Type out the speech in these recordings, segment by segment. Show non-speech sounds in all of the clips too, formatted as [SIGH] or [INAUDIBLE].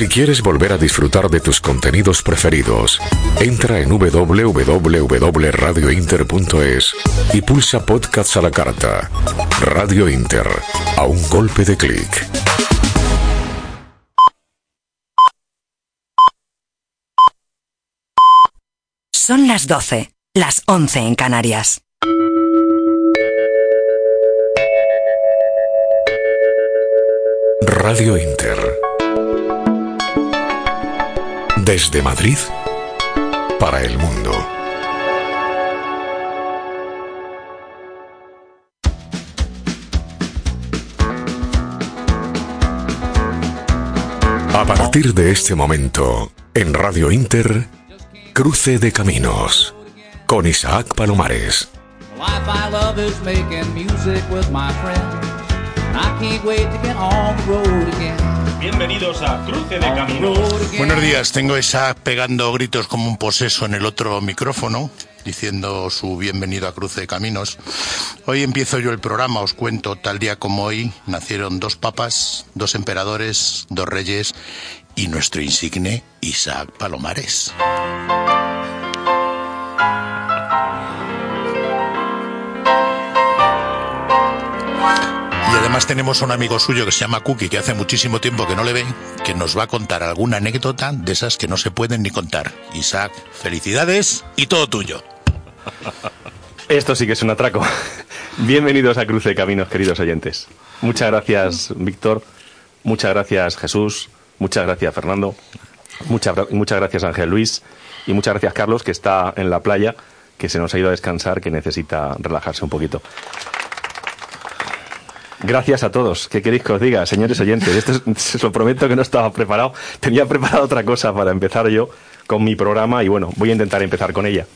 Si quieres volver a disfrutar de tus contenidos preferidos, entra en www.radiointer.es y pulsa podcasts a la carta. Radio Inter, a un golpe de clic. Son las 12, las 11 en Canarias. Radio Inter. Desde Madrid para el mundo. A partir de este momento, en Radio Inter, Cruce de Caminos, con Isaac Palomares. Bienvenidos a Cruce de Caminos. Buenos días, tengo esa pegando gritos como un poseso en el otro micrófono, diciendo su bienvenido a Cruce de Caminos. Hoy empiezo yo el programa, os cuento, tal día como hoy, nacieron dos papas, dos emperadores, dos reyes y nuestro insigne Isaac Palomares. Además tenemos un amigo suyo que se llama Cookie, que hace muchísimo tiempo que no le ve, que nos va a contar alguna anécdota de esas que no se pueden ni contar. Isaac, felicidades y todo tuyo. Esto sí que es un atraco. Bienvenidos a Cruce de Caminos, queridos oyentes. Muchas gracias, Víctor. Muchas gracias, Jesús. Muchas gracias, Fernando. Muchas, muchas gracias, Ángel Luis. Y muchas gracias, Carlos, que está en la playa, que se nos ha ido a descansar, que necesita relajarse un poquito. Gracias a todos. ¿Qué queréis que os diga, señores oyentes? Esto es- [LAUGHS] os lo prometo que no estaba preparado. Tenía preparado otra cosa para empezar yo con mi programa y bueno, voy a intentar empezar con ella.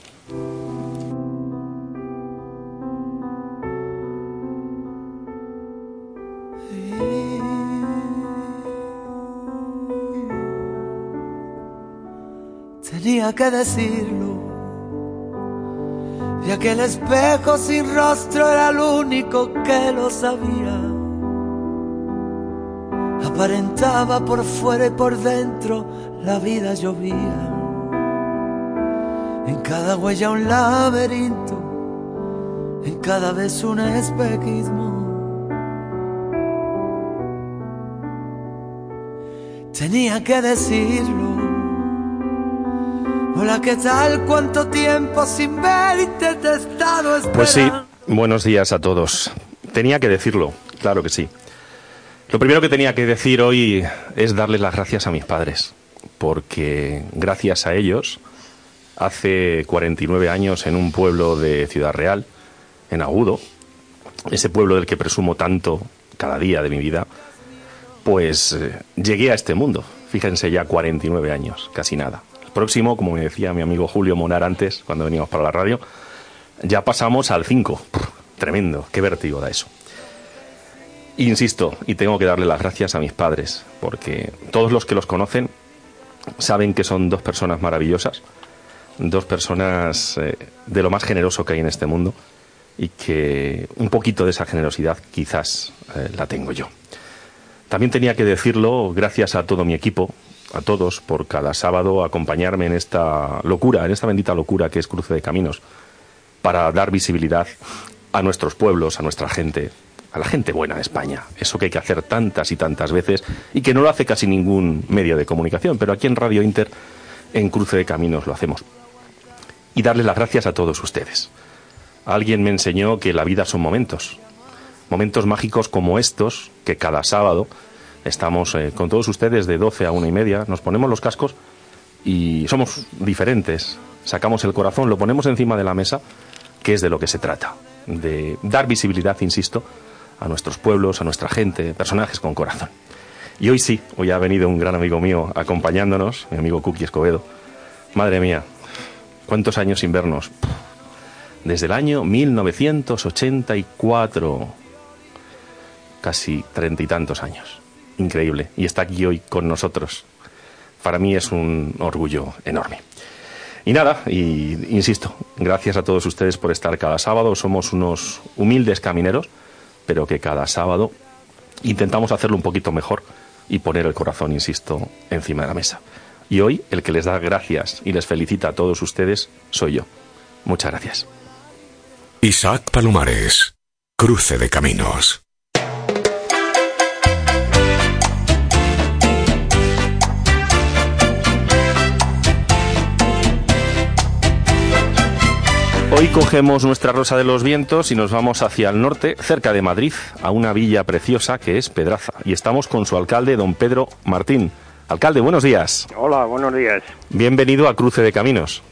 Tenía que decirlo. Y aquel espejo sin rostro era el único que lo sabía. Aparentaba por fuera y por dentro, la vida llovía. En cada huella un laberinto, en cada vez un espejismo. Tenía que decirlo. Hola, ¿qué tal? ¿Cuánto tiempo sin verte te he estado esperando? Pues sí, buenos días a todos. Tenía que decirlo, claro que sí. Lo primero que tenía que decir hoy es darles las gracias a mis padres, porque gracias a ellos, hace 49 años en un pueblo de Ciudad Real, en Agudo, ese pueblo del que presumo tanto cada día de mi vida, pues eh, llegué a este mundo. Fíjense ya 49 años, casi nada. Próximo, como me decía mi amigo Julio Monar antes, cuando veníamos para la radio, ya pasamos al 5. Tremendo, qué vértigo da eso. Insisto, y tengo que darle las gracias a mis padres, porque todos los que los conocen saben que son dos personas maravillosas, dos personas eh, de lo más generoso que hay en este mundo y que un poquito de esa generosidad quizás eh, la tengo yo. También tenía que decirlo gracias a todo mi equipo, a todos, por cada sábado acompañarme en esta locura, en esta bendita locura que es Cruce de Caminos, para dar visibilidad a nuestros pueblos, a nuestra gente, a la gente buena de España. Eso que hay que hacer tantas y tantas veces y que no lo hace casi ningún medio de comunicación, pero aquí en Radio Inter, en Cruce de Caminos, lo hacemos. Y darles las gracias a todos ustedes. Alguien me enseñó que la vida son momentos, momentos mágicos como estos, que cada sábado estamos eh, con todos ustedes de 12 a una y media, nos ponemos los cascos y somos diferentes. Sacamos el corazón, lo ponemos encima de la mesa, que es de lo que se trata, de dar visibilidad, insisto, a nuestros pueblos, a nuestra gente, personajes con corazón. Y hoy sí, hoy ha venido un gran amigo mío acompañándonos, mi amigo Cookie Escobedo. Madre mía, cuántos años sin vernos. Desde el año 1984, casi treinta y tantos años. Increíble. Y está aquí hoy con nosotros. Para mí es un orgullo enorme. Y nada, y insisto, gracias a todos ustedes por estar cada sábado. Somos unos humildes camineros, pero que cada sábado intentamos hacerlo un poquito mejor y poner el corazón, insisto, encima de la mesa. Y hoy el que les da gracias y les felicita a todos ustedes soy yo. Muchas gracias. Isaac Palomares, Cruce de Caminos. Hoy cogemos nuestra Rosa de los Vientos y nos vamos hacia el norte, cerca de Madrid, a una villa preciosa que es Pedraza. Y estamos con su alcalde, don Pedro Martín. Alcalde, buenos días. Hola, buenos días. Bienvenido a Cruce de Caminos.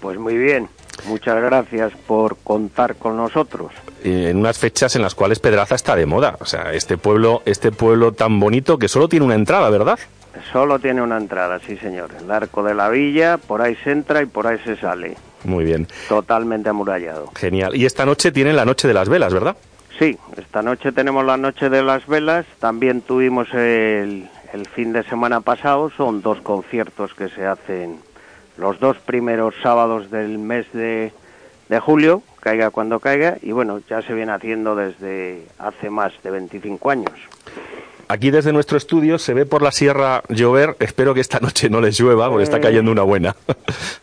Pues muy bien, muchas gracias por contar con nosotros. Eh, en unas fechas en las cuales Pedraza está de moda. O sea, este pueblo, este pueblo tan bonito que solo tiene una entrada, ¿verdad? Solo tiene una entrada, sí señor. El arco de la villa, por ahí se entra y por ahí se sale. Muy bien. Totalmente amurallado. Genial. Y esta noche tienen la Noche de las Velas, ¿verdad? Sí, esta noche tenemos la Noche de las Velas. También tuvimos el, el fin de semana pasado. Son dos conciertos que se hacen los dos primeros sábados del mes de, de julio, caiga cuando caiga. Y bueno, ya se viene haciendo desde hace más de 25 años. Aquí desde nuestro estudio se ve por la sierra llover. Espero que esta noche no les llueva porque está Eh. cayendo una buena.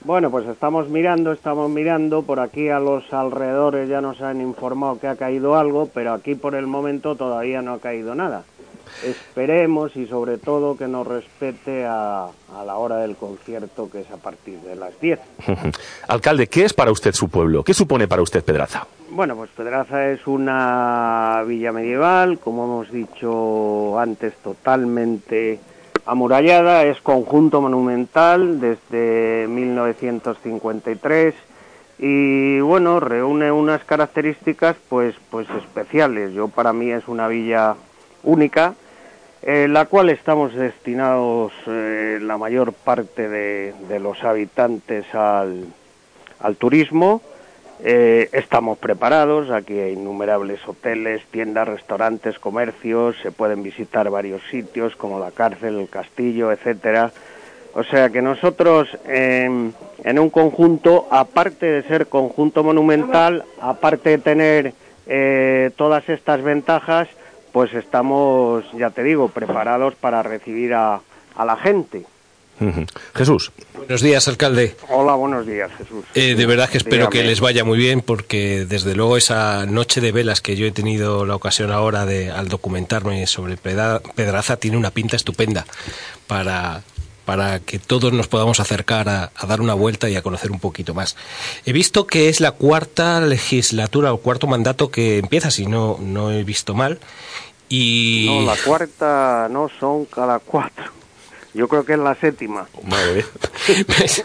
Bueno, pues estamos mirando, estamos mirando. Por aquí a los alrededores ya nos han informado que ha caído algo, pero aquí por el momento todavía no ha caído nada. Esperemos y sobre todo que nos respete a, a la hora del concierto, que es a partir de las 10. [LAUGHS] Alcalde, ¿qué es para usted su pueblo? ¿Qué supone para usted Pedraza? Bueno, pues Pedraza es una villa medieval, como hemos dicho antes, totalmente amurallada, es conjunto monumental desde 1953 y bueno, reúne unas características pues pues especiales. Yo para mí es una villa única en la cual estamos destinados eh, la mayor parte de, de los habitantes al, al turismo. Eh, estamos preparados, aquí hay innumerables hoteles, tiendas, restaurantes, comercios, se pueden visitar varios sitios como la cárcel, el castillo, etcétera. O sea que nosotros en, en un conjunto, aparte de ser conjunto monumental, aparte de tener eh, todas estas ventajas, pues estamos, ya te digo, preparados para recibir a, a la gente. Jesús. Buenos días, alcalde. Hola, buenos días, Jesús. Eh, de verdad que espero que les vaya muy bien porque desde luego esa noche de velas que yo he tenido la ocasión ahora de al documentarme sobre Pedraza tiene una pinta estupenda para para que todos nos podamos acercar a, a dar una vuelta y a conocer un poquito más. He visto que es la cuarta legislatura o cuarto mandato que empieza, si no no he visto mal. Y No, la cuarta no son cada cuatro. Yo creo que es la séptima. Madre [LAUGHS] pues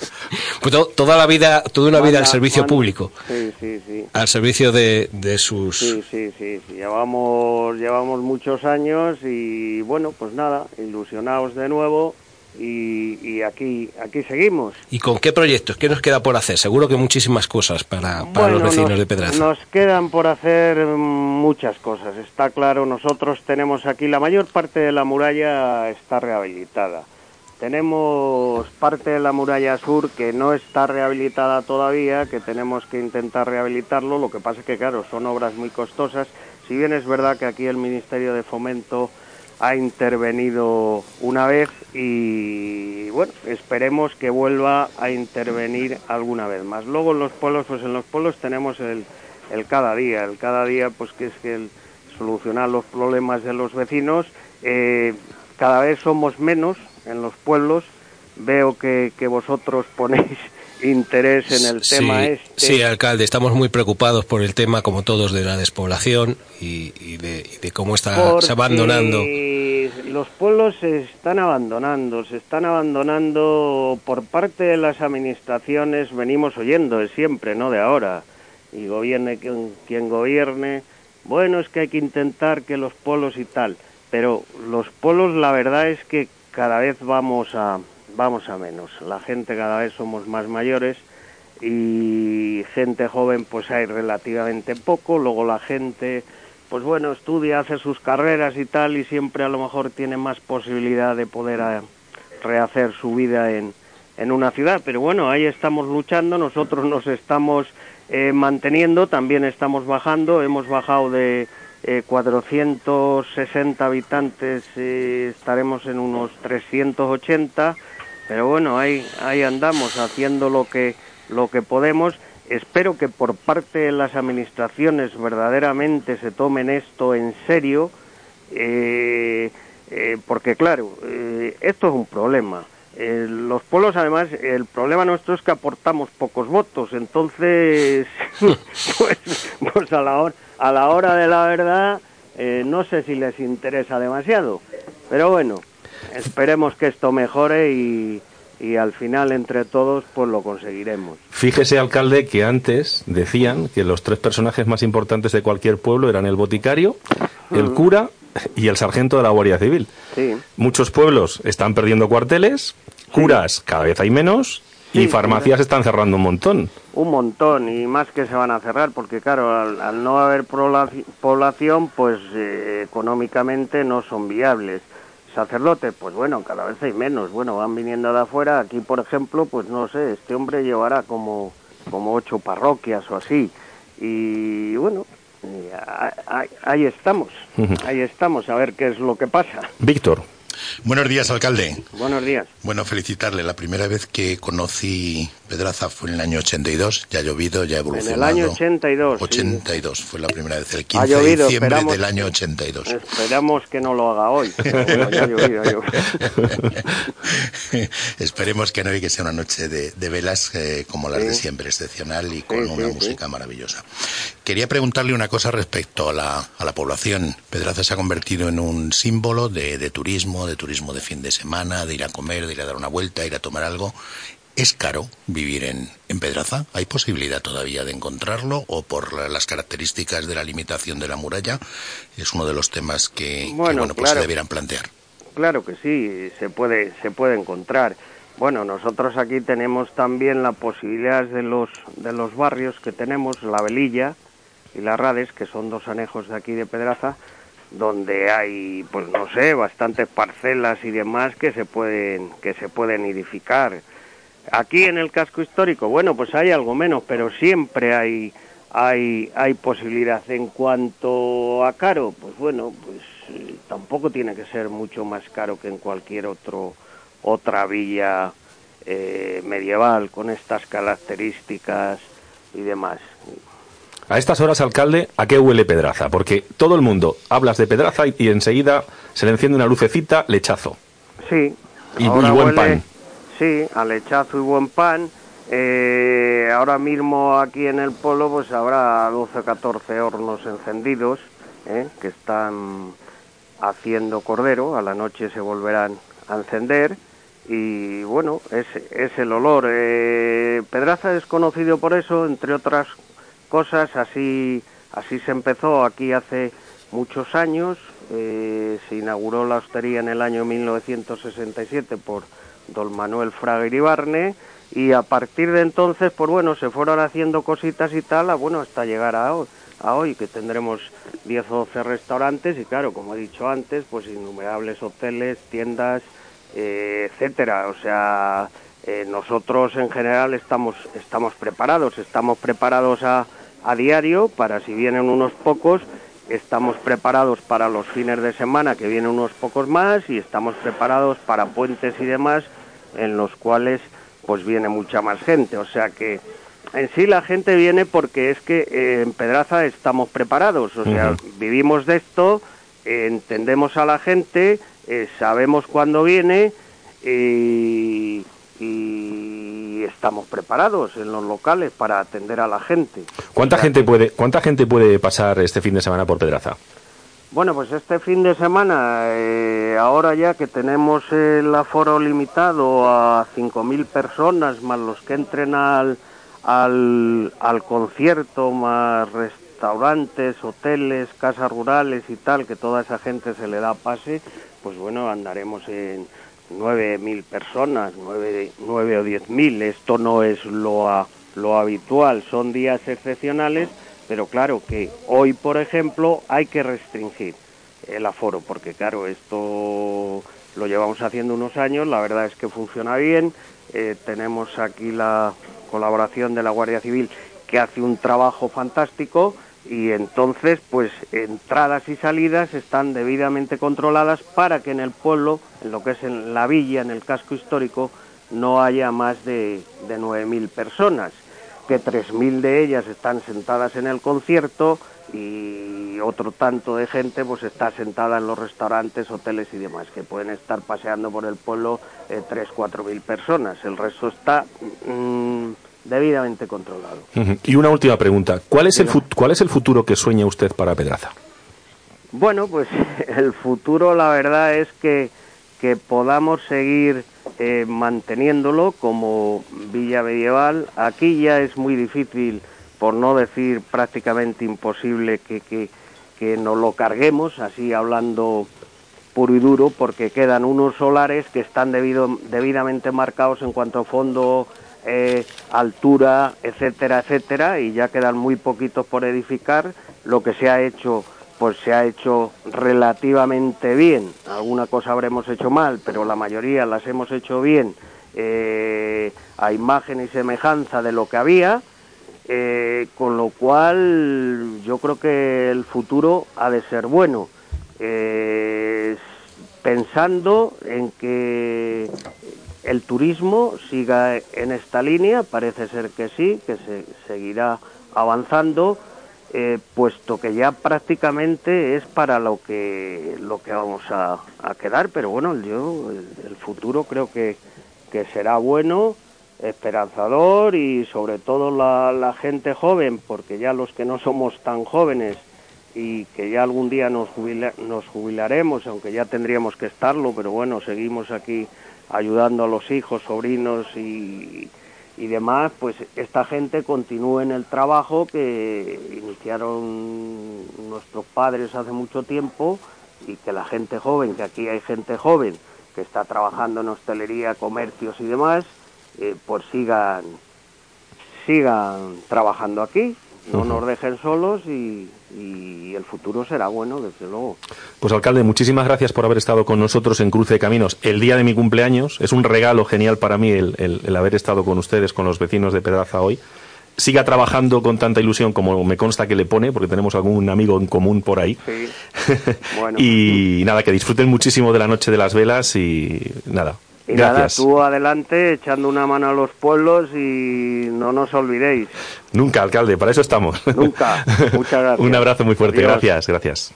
to- toda la vida, toda una vida al servicio manda- público, Sí, sí, sí. al servicio de, de sus Sí, sí, sí, sí. Llevamos, llevamos muchos años y bueno, pues nada, ilusionados de nuevo y, y aquí, aquí seguimos. ¿Y con qué proyectos? ¿Qué nos queda por hacer? Seguro que muchísimas cosas para, para Bueno, los vecinos nos, de Pedraza. Nos quedan por hacer mm, muchas cosas, está claro. Nosotros tenemos aquí, la mayor parte de la muralla está rehabilitada. Tenemos parte de la muralla sur que no está rehabilitada todavía, que tenemos que intentar rehabilitarlo. Lo que pasa es que, claro, son obras muy costosas. Si bien es verdad que aquí el Ministerio de Fomento ha intervenido una vez y bueno, esperemos que vuelva a intervenir alguna vez más. Luego en los pueblos, pues en los pueblos tenemos el, el cada día, el cada día pues que es que el solucionar los problemas de los vecinos. Eh, cada vez somos menos en los pueblos. Veo que, que vosotros [LAUGHS] ponéis interés en el sí, tema este. sí, alcalde, estamos muy preocupados por el tema, como todos, de la despoblación y, y de, y de cómo está se abandonando. Los pueblos se están abandonando, se están abandonando por parte de las administraciones, venimos oyendo de siempre, no de ahora, y gobierne quien, quien gobierne, bueno, es que hay que intentar que los polos y tal, pero los polos la verdad es que cada vez vamos a, vamos a menos, la gente cada vez somos más mayores y gente joven pues hay relativamente poco, luego la gente pues bueno, estudia, hace sus carreras y tal y siempre a lo mejor tiene más posibilidad de poder eh, rehacer su vida en, en una ciudad, pero bueno, ahí estamos luchando, nosotros nos estamos eh, manteniendo, también estamos bajando, hemos bajado de eh, 460 habitantes, eh, estaremos en unos 380, pero bueno, ahí, ahí andamos haciendo lo que, lo que podemos. Espero que por parte de las administraciones verdaderamente se tomen esto en serio, eh, eh, porque claro, eh, esto es un problema. Eh, los pueblos, además, el problema nuestro es que aportamos pocos votos, entonces, [LAUGHS] pues, pues a, la hora, a la hora de la verdad, no sé si les interesa demasiado. Pero bueno, esperemos que esto mejore y, y al final, entre todos, pues lo conseguiremos. Fíjese, alcalde, que antes decían que los tres personajes más importantes de cualquier pueblo eran el boticario, el cura y el sargento de la Guardia Civil. Sí. Muchos pueblos están perdiendo cuarteles, curas cada vez hay menos y Sí, farmacias están cerrando un montón. Un montón y más que se van a cerrar porque claro, al, al no haber poblaci- población, pues eh, económicamente no son viables. Sacerdotes, pues bueno, cada vez hay menos. Bueno, van viniendo de afuera. Aquí, por ejemplo, pues no sé, este hombre llevará como, como ocho parroquias o así. Y bueno, y a- a- ahí estamos. Ahí estamos, a ver qué es lo que pasa. Víctor. Buenos días, alcalde. Buenos días. Bueno, felicitarle. La primera vez que conocí Pedraza fue en el año 82. Ya ha llovido, ya ha En evolucionado. el año 82. sí. 82 fue la primera vez, el Ha 15 de llovido, diciembre esperamos- del año 82. Esperamos que no lo haga hoy. [LAUGHS] pero bueno, ya ha llovido, ha llovido. [LAUGHS] Esperemos que no y que sea una noche de, de velas eh, como las de siempre, excepcional y con Sí, una música maravillosa. Quería preguntarle una cosa respecto a la, a la población. Pedraza se ha convertido en un símbolo de, de turismo, de turismo de fin de semana, de ir a comer, de ir a dar una vuelta, ir a tomar algo. ¿Es caro vivir en, en Pedraza? ¿Hay posibilidad todavía de encontrarlo o por la- las características de la limitación de la muralla? Es uno de los temas que, que, Bueno, bueno, pues se debieran plantear. Claro que sí, se puede, se puede encontrar. Bueno, nosotros aquí tenemos también la posibilidad de los, de los barrios que tenemos, La Velilla y Las Rades, que son dos anejos de aquí de Pedraza, donde hay, pues no sé, bastantes parcelas y demás que se pueden, que se pueden edificar. Aquí en el casco histórico, bueno, pues hay algo menos, pero siempre hay, hay, hay posibilidad. En cuanto a caro, pues bueno, pues eh, tampoco tiene que ser mucho más caro que en cualquier otro otra villa eh, medieval con estas características y demás. A estas horas, alcalde, ¿a qué huele Pedraza? Porque todo el mundo hablas de Pedraza y, y enseguida se le enciende una lucecita, lechazo. Sí. Y- y buen huele- pan. Sí, a lechazo y buen pan. Eh, ahora mismo aquí en el polo pues habrá 12 o 14 hornos encendidos ¿eh? que están haciendo cordero. A la noche se volverán a encender y bueno, es, es el olor. Eh, Pedraza es conocido por eso, entre otras cosas, así, así se empezó aquí hace muchos años. eh, se inauguró la hostería en el año 1967 por don Manuel Fraga Iribarne y a partir de entonces, pues bueno, se fueron haciendo cositas y tal, a, bueno, hasta llegar a hoy, a hoy, que tendremos 10 o 12 restaurantes y claro, como he dicho antes, pues innumerables hoteles, tiendas, eh, etcétera. O sea, eh, nosotros en general estamos, estamos preparados, estamos preparados a, a diario para si vienen unos pocos, estamos preparados para los fines de semana que vienen unos pocos más y estamos preparados para puentes y demás en los cuales pues viene mucha más gente. O sea que en sí la gente viene porque es que eh, en Pedraza estamos preparados, o sea, vivimos de esto, eh, entendemos a la gente, eh, sabemos cuándo viene y, y estamos preparados en los locales para atender a la gente. ¿Cuánta O sea, gente puede, cuánta gente puede pasar este fin de semana por Pedraza? Bueno, pues este fin de semana, eh, ahora ya que tenemos el aforo limitado a 5.000 personas, más los que entren al, al, al concierto más restaurantes, hoteles, casas rurales y tal, que toda esa gente se le da pase, pues bueno, andaremos en 9.000 personas, 9, 9 o 10.000. Esto no es lo, lo habitual, son días excepcionales, pero claro que hoy, por ejemplo, hay que restringir el aforo, porque claro, esto lo llevamos haciendo unos años, la verdad es que funciona bien, eh, tenemos aquí la colaboración de la Guardia Civil que hace un trabajo fantástico y entonces pues entradas y salidas están debidamente controladas para que en el pueblo, en lo que es en la villa, en el casco histórico, no haya más de, de 9.000 personas, que 3.000 de ellas están sentadas en el concierto y otro tanto de gente pues está sentada en los restaurantes, hoteles y demás, que pueden estar paseando por el pueblo eh, 3, 4.000 personas. El resto está mm, debidamente controlado. Y una última pregunta. ¿Cuál es, el fut- ¿Cuál es el futuro que sueña usted para Pedraza? Bueno, pues [LAUGHS] el futuro la verdad es que, que podamos seguir eh, manteniéndolo como villa medieval. Aquí ya es muy difícil, por no decir prácticamente imposible, que, que, que nos lo carguemos, así hablando puro y duro, porque quedan unos solares que están debido, debidamente marcados en cuanto a fondo, altura, etcétera, etcétera, y ya quedan muy poquitos por edificar. Lo que se ha hecho, pues se ha hecho relativamente bien. Alguna cosa habremos hecho mal, pero la mayoría las hemos hecho bien, eh, a imagen y semejanza de lo que había. Eh, con lo cual yo creo que el futuro ha de ser bueno. Eh, pensando en que el turismo siga en esta línea, parece ser que sí, que se seguirá avanzando, eh, puesto que ya prácticamente es para lo que lo que vamos a, a quedar, pero bueno, yo el, futuro creo que, que será bueno, esperanzador y sobre todo la, la gente joven, porque ya los que no somos tan jóvenes y que ya algún día nos, jubila- nos jubilaremos, aunque ya tendríamos que estarlo, pero bueno, seguimos aquí ayudando a los hijos, sobrinos y, y demás, pues esta gente continúe en el trabajo que iniciaron nuestros padres hace mucho tiempo y que la gente joven, que aquí hay gente joven que está trabajando en hostelería, comercios y demás, eh, pues sigan sigan trabajando aquí, no nos dejen solos y, y el futuro será bueno, desde luego. Pues alcalde, muchísimas gracias por haber estado con nosotros en Cruce de Caminos el día de mi cumpleaños. Es un regalo genial para mí el, el- el haber estado con ustedes, con los vecinos de Pedraza hoy. Siga trabajando con tanta ilusión como me consta que le pone, porque tenemos algún amigo en común por ahí. Sí. [LAUGHS] Bueno. Y nada, que disfruten muchísimo de la noche de las velas y nada. Y nada, Gracias. tú adelante echando una mano a los pueblos y no nos olvidéis. Nunca, alcalde, para eso estamos. Nunca. [LAUGHS] Muchas gracias. Un abrazo muy fuerte. Adiós. Gracias, gracias.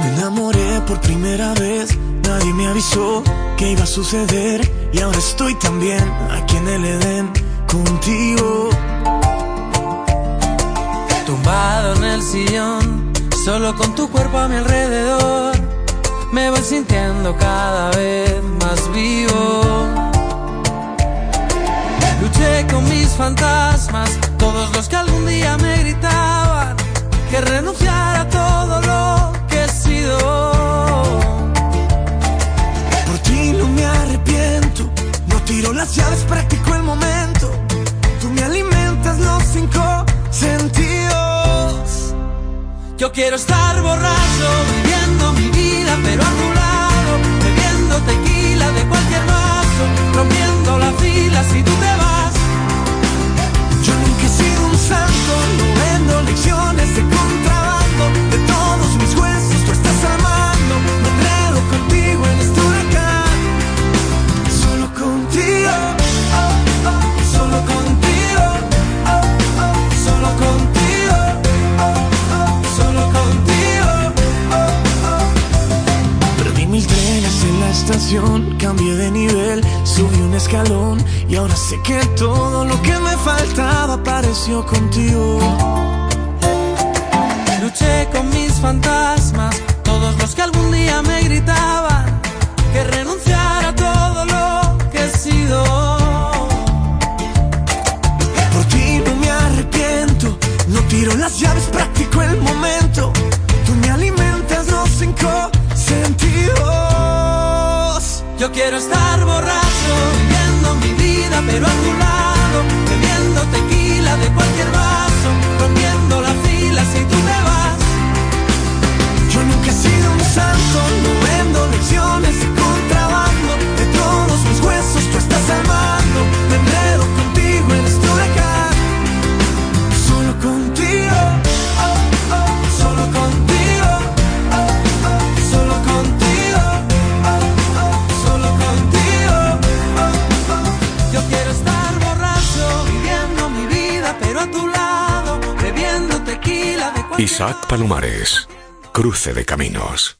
Me enamoré por primera vez, nadie me avisó que iba a suceder y ahora estoy también aquí en el Edén contigo. Tumbado en el sillón, solo con tu cuerpo a mi alrededor, me voy sintiendo cada vez más vivo. Luché con mis fantasmas, todos los que algún día me gritaban que renunciara a todo lo que he sido. Por ti no me arrepiento, no tiro las llaves, practico el momento. Tú me alimentas los cinco sentidos. Yo quiero estar borracho, viviendo mi vida, pero a tu lado, bebiendo tequila de cualquier vaso, rompiendo la fila si tú te vas. Yo nunca he sido un santo, no vendo lecciones de estación, cambié de nivel, subí un escalón y ahora sé que todo lo que me faltaba apareció contigo. Luché con mis fantasmas, todos los que algún día me gritaban que renunciara Palomares, Cruce de Caminos.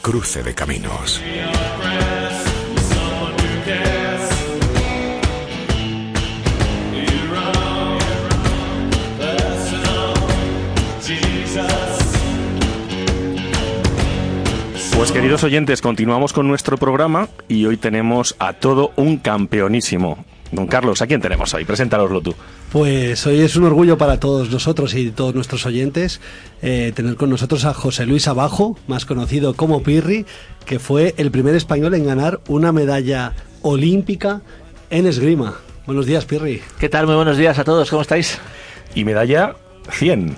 Cruce de Caminos. Pues queridos oyentes, continuamos con nuestro programa y hoy tenemos a todo un campeonísimo. Don Carlos, ¿a quién tenemos hoy? Preséntaloslo tú. Pues hoy es un orgullo para todos nosotros y todos nuestros oyentes eh, tener con nosotros a José Luis Abajo, más conocido como Pirri, que fue el primer español en ganar una medalla olímpica en esgrima. Buenos días, Pirri. ¿Qué tal? Muy buenos días a todos, ¿cómo estáis? Y medalla 100.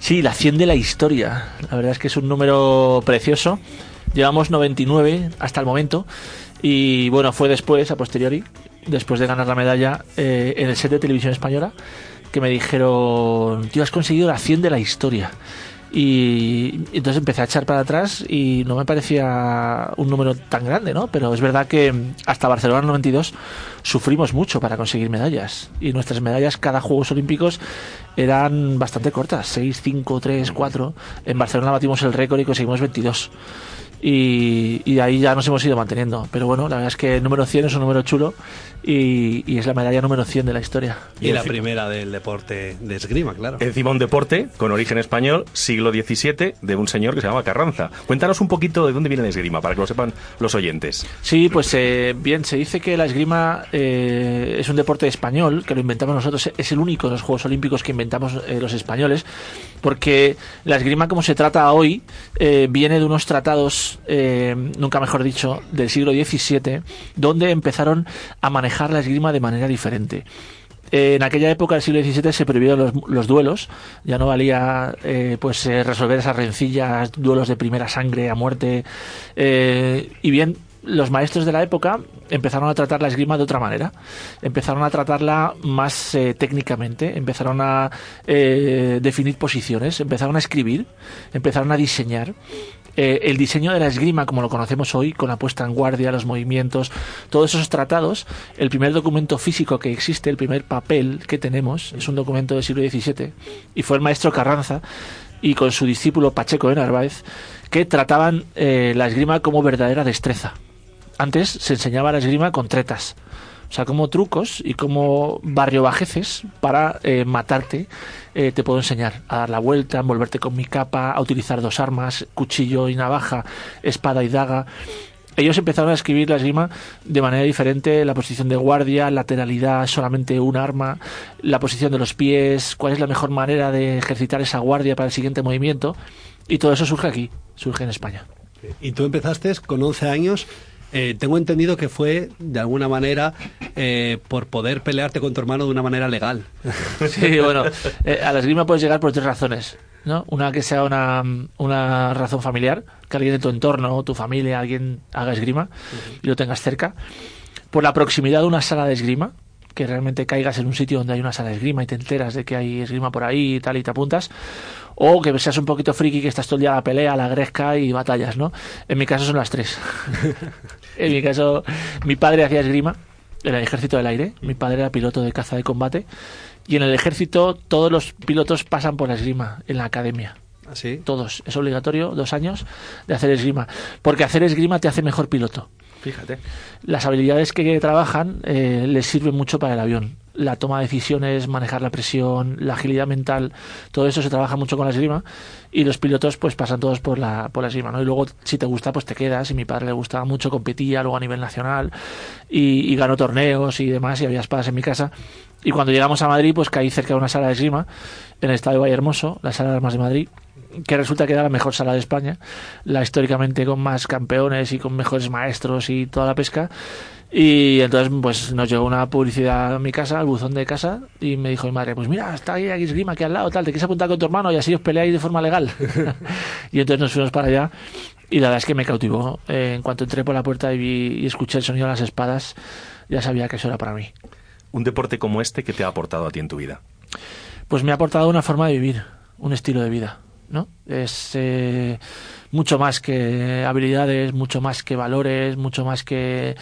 Sí, la 100 de la historia. La verdad es que es un número precioso. Llevamos 99 hasta el momento. Y bueno, fue después, a posteriori, después de ganar la medalla eh, en el set de televisión española, que me dijeron, tío, has conseguido la 100 de la historia. Y entonces empecé a echar para atrás y no me parecía un número tan grande, ¿no? Pero es verdad que hasta Barcelona 92 sufrimos mucho para conseguir medallas. Y nuestras medallas cada Juegos Olímpicos eran bastante cortas, 6, 5, 3, 4. En Barcelona batimos el récord y conseguimos 22. Y, y de ahí ya nos hemos ido manteniendo. Pero bueno, la verdad es que el número 100 es un número chulo y, y es la medalla número 100 de la historia. Y la primera del deporte de esgrima, claro. Encima un deporte con origen español, siglo XVII, de un señor que se llama Carranza. Cuéntanos un poquito de dónde viene la esgrima, para que lo sepan los oyentes. Sí, pues eh, bien, se dice que la esgrima eh, es un deporte español, que lo inventamos nosotros, es el único de los Juegos Olímpicos que inventamos eh, los españoles, porque la esgrima como se trata hoy eh, viene de unos tratados, eh, nunca mejor dicho, del siglo XVII, donde empezaron a manejar la esgrima de manera diferente. En aquella época del siglo XVII se prohibieron los, los duelos, ya no valía eh, pues eh, resolver esas rencillas, duelos de primera sangre a muerte, y bien los maestros de la época empezaron a tratar la esgrima de otra manera, empezaron a tratarla más técnicamente, empezaron a definir posiciones, empezaron a escribir, empezaron a diseñar. Eh, el diseño de la esgrima, como lo conocemos hoy, con la puesta en guardia, los movimientos, todos esos tratados, el primer documento físico que existe, el primer papel que tenemos, es un documento del siglo XVII, y fue el maestro Carranza, y con su discípulo Pacheco de Narváez, que trataban eh, la esgrima como verdadera destreza. Antes se enseñaba la esgrima con tretas, o sea, como trucos y como barrio bajeces para eh, matarte. eh, te puedo enseñar a dar la vuelta, a envolverte con mi capa, a utilizar dos armas, cuchillo y navaja, espada y daga. Ellos empezaron a escribir la esgrima de manera diferente, la posición de guardia, lateralidad, solamente un arma, la posición de los pies, cuál es la mejor manera de ejercitar esa guardia para el siguiente movimiento. Y todo eso surge aquí, surge en España. Y tú empezaste con 11 años. Eh, tengo entendido que fue, de alguna manera, eh, por poder pelearte con tu hermano de una manera legal. [LAUGHS] Sí, bueno, eh, a la esgrima puedes llegar por tres razones. ¿no? Una que sea una, una razón familiar, que alguien de tu entorno, tu familia, alguien haga esgrima y lo tengas cerca. Por la proximidad de una sala de esgrima, que realmente caigas en un sitio donde hay una sala de esgrima y te enteras de que hay esgrima por ahí y tal y te apuntas, o que seas un poquito friki que estás todo el día a la pelea, a la gresca y batallas, ¿no? En mi caso son las tres. [LAUGHS] en mi caso, mi padre hacía esgrima en el ejército del aire, mi padre era piloto de caza de combate y en el ejército todos los pilotos pasan por la esgrima en la academia. ¿Así? Todos. Es obligatorio dos años de hacer esgrima. Porque hacer esgrima te hace mejor piloto. Fíjate. Las habilidades que trabajan eh, les sirven mucho para el avión. La toma de decisiones, manejar la presión, la agilidad mental, todo eso se trabaja mucho con la esgrima y los pilotos pues pasan todos por la, por la esgrima, ¿no? Y luego si te gusta pues te quedas y mi padre le gustaba mucho, competía luego a nivel nacional y, y ganó torneos y demás y había espadas en mi casa. Y cuando llegamos a Madrid pues caí cerca de una sala de esgrima en el Estadio Valle Hermoso, la sala de armas de Madrid que resulta que era la mejor sala de España, la históricamente con más campeones y con mejores maestros y toda la pesca. Y entonces pues nos llegó una publicidad a mi casa, al buzón de casa, y me dijo mi madre, pues mira, está ahí aquí esgrima aquí al lado, tal, te quieres apuntar con tu hermano y así os peleáis de forma legal. [LAUGHS] y entonces nos fuimos para allá y la verdad es que me cautivó. Eh, en cuanto entré por la puerta y, vi, y escuché el sonido de las espadas, ya sabía que eso era para mí. Un deporte como este que te ha aportado a ti en tu vida. Pues me ha aportado una forma de vivir, un estilo de vida. ¿no? Es eh, mucho más que habilidades, mucho más que valores, mucho más que,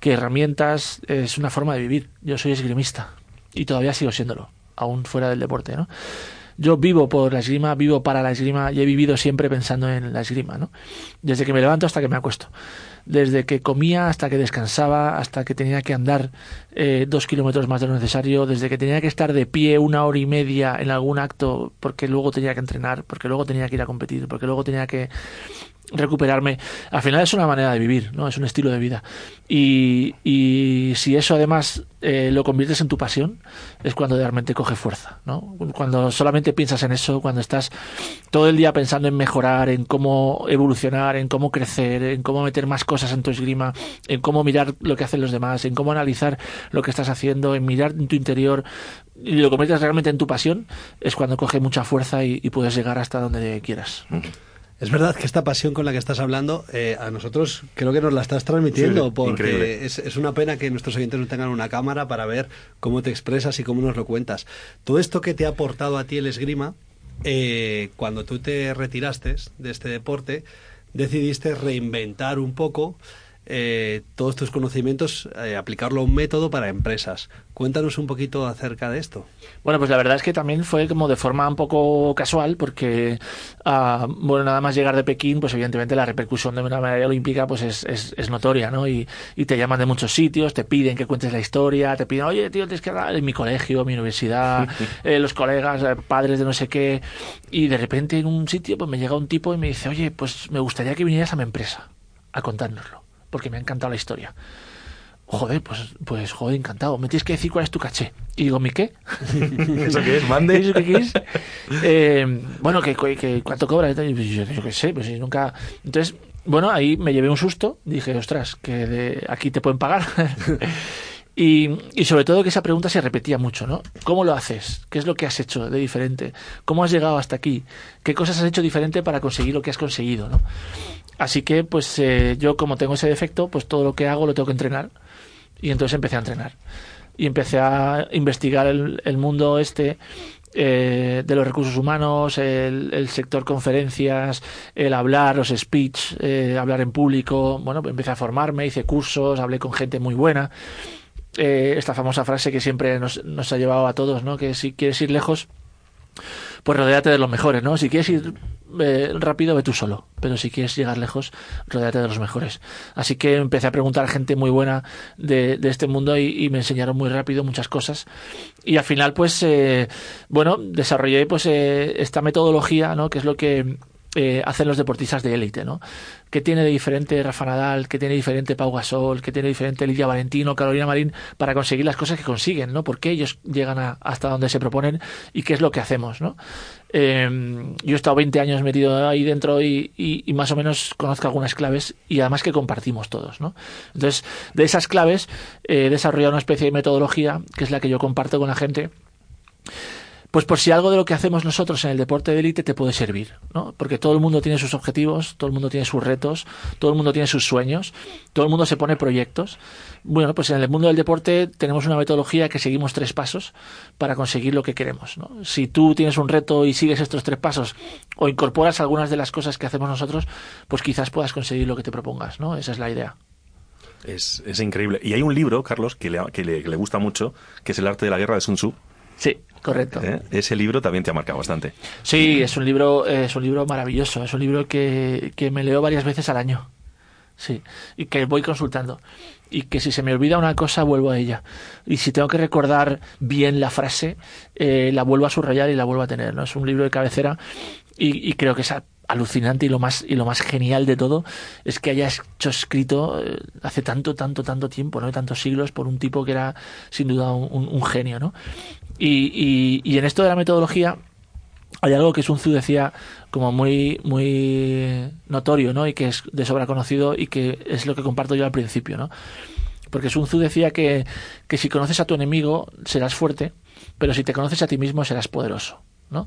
que herramientas, es una forma de vivir. Yo soy esgrimista y todavía sigo siéndolo, aún fuera del deporte, ¿no? Yo vivo por la esgrima, vivo para la esgrima y he vivido siempre pensando en la esgrima, ¿no? Desde que me levanto hasta que me acuesto. Desde que comía hasta que descansaba, hasta que tenía que andar eh, dos kilómetros más de lo necesario, desde que tenía que estar de pie una hora y media en algún acto porque luego tenía que entrenar, porque luego tenía que ir a competir, porque luego tenía que recuperarme. Al final es una manera de vivir, ¿no? Es un estilo de vida. Y, y si eso además eh, lo conviertes en tu pasión, es cuando realmente coge fuerza, ¿no? Cuando solamente piensas en eso, cuando estás todo el día pensando en mejorar, en cómo evolucionar, en cómo crecer, en cómo meter más cosas en tu esgrima, en cómo mirar lo que hacen los demás, en cómo analizar lo que estás haciendo, en mirar en tu interior y lo conviertes realmente en tu pasión, es cuando coge mucha fuerza y, y puedes llegar hasta donde quieras. Es verdad que esta pasión con la que estás hablando, eh, a nosotros creo que nos la estás transmitiendo, Sí, porque es una pena que nuestros oyentes no tengan una cámara para ver cómo te expresas y cómo nos lo cuentas. Todo esto que te ha aportado a ti el esgrima, eh, cuando tú te retiraste de este deporte, decidiste reinventar un poco eh, todos tus conocimientos, eh, aplicarlo a un método para empresas. Cuéntanos un poquito acerca de esto. Bueno, pues la verdad es que también fue como de forma un poco casual, porque, ah, bueno, nada más llegar de Pekín, pues evidentemente la repercusión de una medalla olímpica pues es, es, es notoria, ¿no? Y, y te llaman de muchos sitios, te piden que cuentes la historia, te piden, oye, tío, tienes que hablar en mi colegio, mi universidad, [LAUGHS] eh, los colegas, eh, padres de no sé qué, y de repente en un sitio pues me llega un tipo y me dice, oye, pues me gustaría que vinieras a mi empresa a contárnoslo, porque me ha encantado la historia. Joder, pues, pues joder, encantado. Me tienes que decir cuál es tu caché. Y digo, ¿mi qué? [LAUGHS] ¿Eso qué es? ¿Mande? [LAUGHS] ¿Eso qué es? Eh, bueno, que, que- ¿cuánto cobras? Y yo, yo qué sé, pues si nunca... Entonces, bueno, ahí me llevé un susto. Dije, ostras, que de aquí te pueden pagar. [LAUGHS] Y, y sobre todo que esa pregunta se repetía mucho, ¿no? ¿Cómo lo haces? ¿Qué es lo que has hecho de diferente? ¿Cómo has llegado hasta aquí? ¿Qué cosas has hecho diferente para conseguir lo que has conseguido, ¿no? Así que, pues eh, yo como tengo ese defecto, pues todo lo que hago lo tengo que entrenar. Y entonces empecé a entrenar. Y empecé a investigar el, el mundo este eh, de los recursos humanos, el, sector conferencias, el hablar, los speech, eh, hablar en público. Bueno, pues empecé a formarme, hice cursos, hablé con gente muy buena. Eh, esta famosa frase que siempre nos, nos ha llevado a todos, ¿no? Que si quieres ir lejos, pues rodéate de los mejores, ¿no? Si quieres ir eh, rápido, ve tú solo. Pero si quieres llegar lejos, rodéate de los mejores. Así que empecé a preguntar a gente muy buena de, de este mundo y, y me enseñaron muy rápido muchas cosas. Y al final, pues, eh, bueno, desarrollé pues eh, esta metodología, ¿no? Que es lo que eh, hacen los deportistas de élite, ¿no? ¿Qué tiene de diferente Rafa Nadal? ¿Qué tiene diferente Pau Gasol? ¿Qué tiene diferente Lidia Valentino, Carolina Marín para conseguir las cosas que consiguen, ¿no? ¿Por qué ellos llegan hasta donde se proponen y qué es lo que hacemos, ¿no? Eh, yo he estado 20 años metido ahí dentro y más o menos conozco algunas claves y además que compartimos todos, ¿no? Entonces, de esas claves eh, he desarrollado una especie de metodología que es la que yo comparto con la gente Pues por si algo de lo que hacemos nosotros en el deporte de élite te puede servir, ¿no? Porque todo el mundo tiene sus objetivos, todo el mundo tiene sus retos, todo el mundo tiene sus sueños, todo el mundo se pone proyectos. Bueno, pues en el mundo del deporte tenemos una metodología que seguimos tres pasos para conseguir lo que queremos, ¿no? Si tú tienes un reto y sigues estos tres pasos o incorporas algunas de las cosas que hacemos nosotros, pues quizás puedas conseguir lo que te propongas, ¿no? Esa es la idea. Es, es increíble. Y hay un libro, Carlos, que le, que le- que le gusta mucho, que es El arte de la guerra de Sun Tzu. Sí, correcto. ¿eh? Ese libro también te ha marcado bastante. Sí, es un libro, es un libro maravilloso, es un libro que, que me leo varias veces al año. Sí, y que voy consultando. Y que si se me olvida una cosa, vuelvo a ella. Y si tengo que recordar bien la frase, eh, la vuelvo a subrayar y la vuelvo a tener. ¿no? Es un libro de cabecera y, y creo que es alucinante y lo más y lo más genial de todo es que haya hecho escrito eh, hace tanto tanto tanto tiempo no tantos siglos por un tipo que era sin duda un, un- un genio no y, y, en esto de la metodología hay algo que Sun Tzu decía como muy muy notorio no y que es de sobra conocido y que es lo que comparto yo al principio no porque Sun Tzu decía que, que si conoces a tu enemigo serás fuerte pero si te conoces a ti mismo serás poderoso ¿no?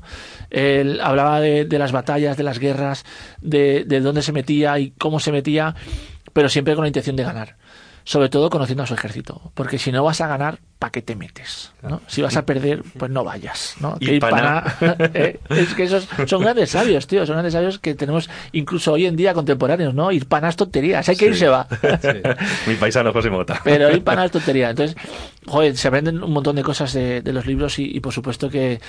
Él hablaba de, de las batallas, de las guerras, de, de dónde se metía y cómo se metía, pero siempre con la intención de ganar. Sobre todo conociendo a su ejército, porque si no vas a ganar, ¿para qué te metes? ¿no? Si vas a perder, pues no vayas. ¿no? Y Que pana- [LAUGHS] eh, es que esos son grandes sabios, tío, son grandes sabios que tenemos incluso hoy en día contemporáneos, ¿no? Ir pana es tonterías, hay que Sí. irse va. Mi paisano José Mota. [LAUGHS] Pero ir para nada es tontería. Entonces, joder, se aprenden un montón de cosas de, de los libros y, y por supuesto que,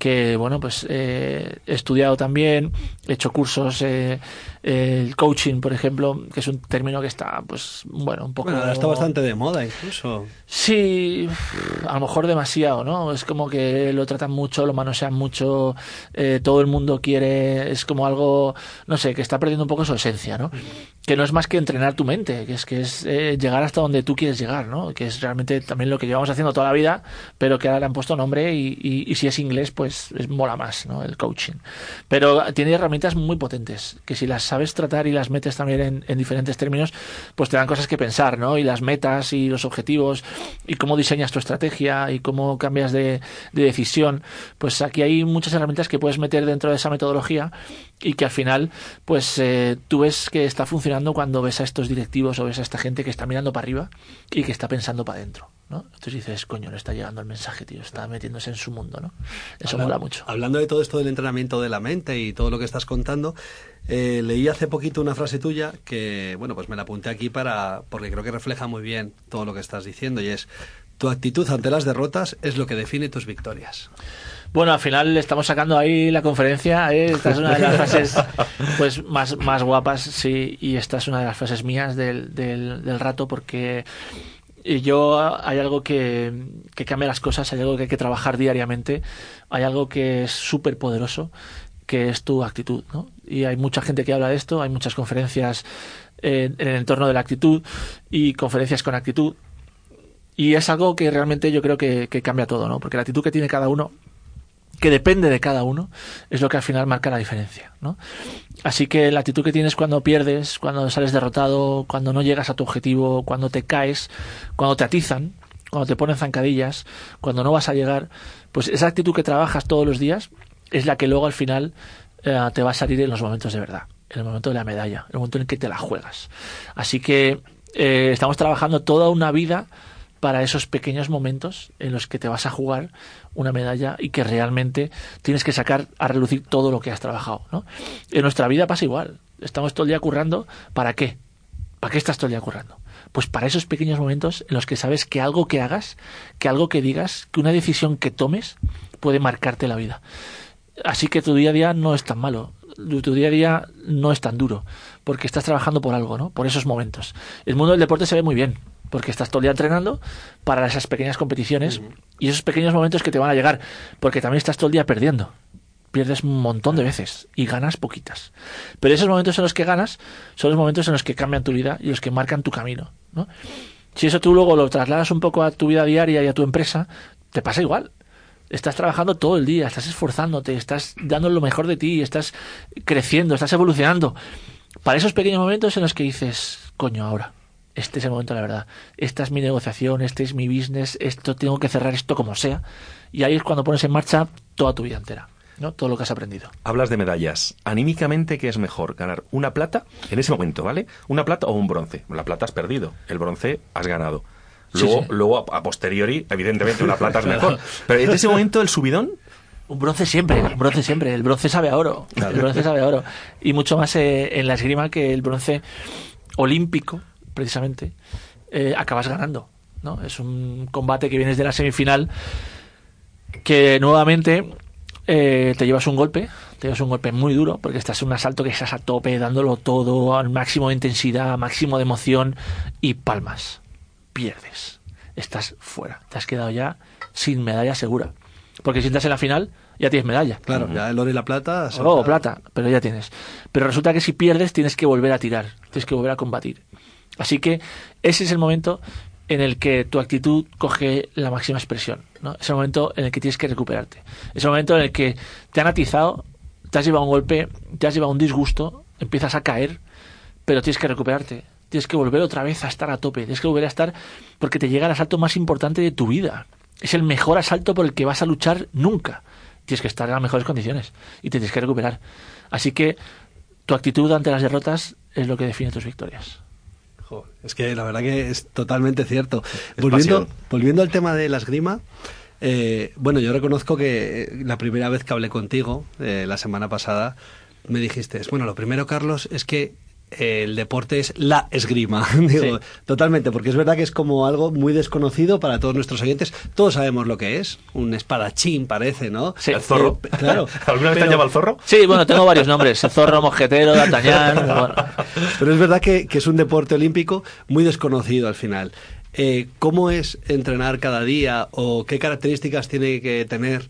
que bueno, pues eh, he estudiado también, he hecho cursos, eh, eh, el coaching, por ejemplo, que es un término que está, pues, bueno, un poco... Bueno, ahora está bastante de moda incluso. Sí, a lo mejor demasiado, ¿no? Es como que lo tratan mucho, lo manosean mucho, eh, todo el mundo quiere, es como algo, no sé, que está perdiendo un poco su esencia, ¿no? Que no es más que entrenar tu mente, que es que es eh, llegar hasta donde tú quieres llegar, ¿no? Que es realmente también lo que llevamos haciendo toda la vida, pero que ahora le han puesto nombre y, y- y si es inglés, pues es, mola más, ¿no? El coaching. Pero tiene herramientas muy potentes, que si las sabes tratar y las metes también en, en diferentes términos, pues te dan cosas que pensar, ¿no? Y las metas y los objetivos y cómo diseñas tu estrategia y cómo cambias de, de decisión, pues aquí hay muchas herramientas que puedes meter dentro de esa metodología y que al final, pues eh, tú ves que está funcionando cuando ves a estos directivos o ves a esta gente que está mirando para arriba y que está pensando para adentro, ¿no? Entonces dices, coño, le está llegando el mensaje, tío, está metiéndose en su mundo, ¿no? Eso Habla- mola mucho. Hablando de todo esto del entrenamiento de la mente y todo lo que estás contando, eh, leí hace poquito una frase tuya que, bueno, pues me la apunté aquí para porque creo que refleja muy bien todo lo que estás diciendo y es tu actitud ante las derrotas es lo que define tus victorias. Bueno, al final estamos sacando ahí la conferencia. ¿eh? Esta es una de las [LAUGHS] frases pues más, más guapas, sí, y esta es una de las frases mías del, del, del rato porque yo hay algo que, que cambia las cosas, hay algo que hay que trabajar diariamente, hay algo que es súper poderoso, que es tu actitud. ¿no? Y hay mucha gente que habla de esto, hay muchas conferencias en el entorno de la actitud y conferencias con actitud. Y es algo que realmente yo creo que, que cambia todo, ¿no? Porque la actitud que tiene cada uno que depende de cada uno, es lo que al final marca la diferencia. ¿no? Así que la actitud que tienes cuando pierdes, cuando sales derrotado, cuando no llegas a tu objetivo, cuando te caes, cuando te atizan, cuando te ponen zancadillas, cuando no vas a llegar, pues esa actitud que trabajas todos los días es la que luego al final eh, te va a salir en los momentos de verdad, en el momento de la medalla, en el momento en que te la juegas. Así que eh, estamos trabajando toda una vida para esos pequeños momentos en los que te vas a jugar una medalla y que realmente tienes que sacar a relucir todo lo que has trabajado. ¿no? En nuestra vida pasa igual. Estamos todo el día currando. ¿Para qué? ¿Para qué estás todo el día currando? Pues para esos pequeños momentos en los que sabes que algo que hagas, que algo que digas, que una decisión que tomes puede marcarte la vida. Así que tu día a día no es tan malo. Tu día a día no es tan duro, porque estás trabajando por algo, ¿no? Por esos momentos. El mundo del deporte se ve muy bien, porque estás todo el día entrenando para esas pequeñas competiciones y esos pequeños momentos que te van a llegar, porque también estás todo el día perdiendo. Pierdes un montón de veces y ganas poquitas. Pero esos momentos en los que ganas son los momentos en los que cambian tu vida y los que marcan tu camino. ¿no? Si eso tú luego lo trasladas un poco a tu vida diaria y a tu empresa, te pasa igual. Estás trabajando todo el día, estás esforzándote, estás dando lo mejor de ti, estás creciendo, estás evolucionando. Para esos pequeños momentos en los que dices, coño, ahora, este es el momento de la verdad. Esta es mi negociación, este es mi business, esto tengo que cerrar esto como sea. Y ahí es cuando pones en marcha toda tu vida entera, ¿no? Todo lo que has aprendido. Hablas de medallas. Anímicamente, ¿qué es mejor? ¿Ganar una plata en ese momento, ¿vale? ¿Una plata o un bronce? La plata has perdido, el bronce has ganado. Luego, sí. luego a, a posteriori, evidentemente, una plata es [LAUGHS] mejor. Pero en ese momento, el subidón, Un bronce siempre, un bronce siempre. El bronce sabe a oro. Claro. El bronce sabe a oro. Y mucho más eh, en la esgrima que el bronce olímpico, precisamente, eh, acabas ganando. ¿no? Es un combate que vienes de la semifinal que nuevamente eh, te llevas un golpe, te llevas un golpe muy duro, porque estás en un asalto que estás a tope, dándolo todo, al máximo de intensidad, máximo de emoción, y palmas. Pierdes. Estás fuera. Te has quedado ya sin medalla segura. Porque si entras en la final, ya tienes medalla. Claro, ya el oro y la plata. Oro o plata, pero ya tienes. Pero resulta que si pierdes tienes que volver a tirar, tienes que volver a combatir. Así que ese es el momento en el que tu actitud coge la máxima expresión. ¿no? Es el momento en el que tienes que recuperarte. Es el momento en el que te han atizado, te has llevado un golpe, te has llevado un disgusto, empiezas a caer, pero tienes que recuperarte. Tienes que volver otra vez a estar a tope. Tienes que volver a estar porque te llega el asalto más importante de tu vida. Es el mejor asalto por el que vas a luchar nunca. Tienes que estar en las mejores condiciones y te tienes que recuperar. Así que tu actitud ante las derrotas es lo que define tus victorias. Es que la verdad que es totalmente cierto. Volviendo, volviendo al tema de la esgrima, eh, bueno, yo reconozco que eh, la primera vez que hablé contigo, eh, la semana pasada, me dijiste, bueno, lo primero, Carlos, es que el deporte es la esgrima. [LAUGHS] Digo, Sí. totalmente, porque es verdad que es como algo muy desconocido para todos nuestros oyentes. Todos sabemos lo que es, un espadachín parece, ¿no? Sí. el zorro. Eh, claro. [LAUGHS] ¿Alguna vez te Pero- llamado al zorro? Sí, bueno, tengo varios nombres. Zorro, Mosquetero, D'Artagnan. [LAUGHS] bueno. Pero es verdad que, que es un deporte olímpico muy desconocido al final. Eh, ¿Cómo es entrenar cada día o qué características tiene que tener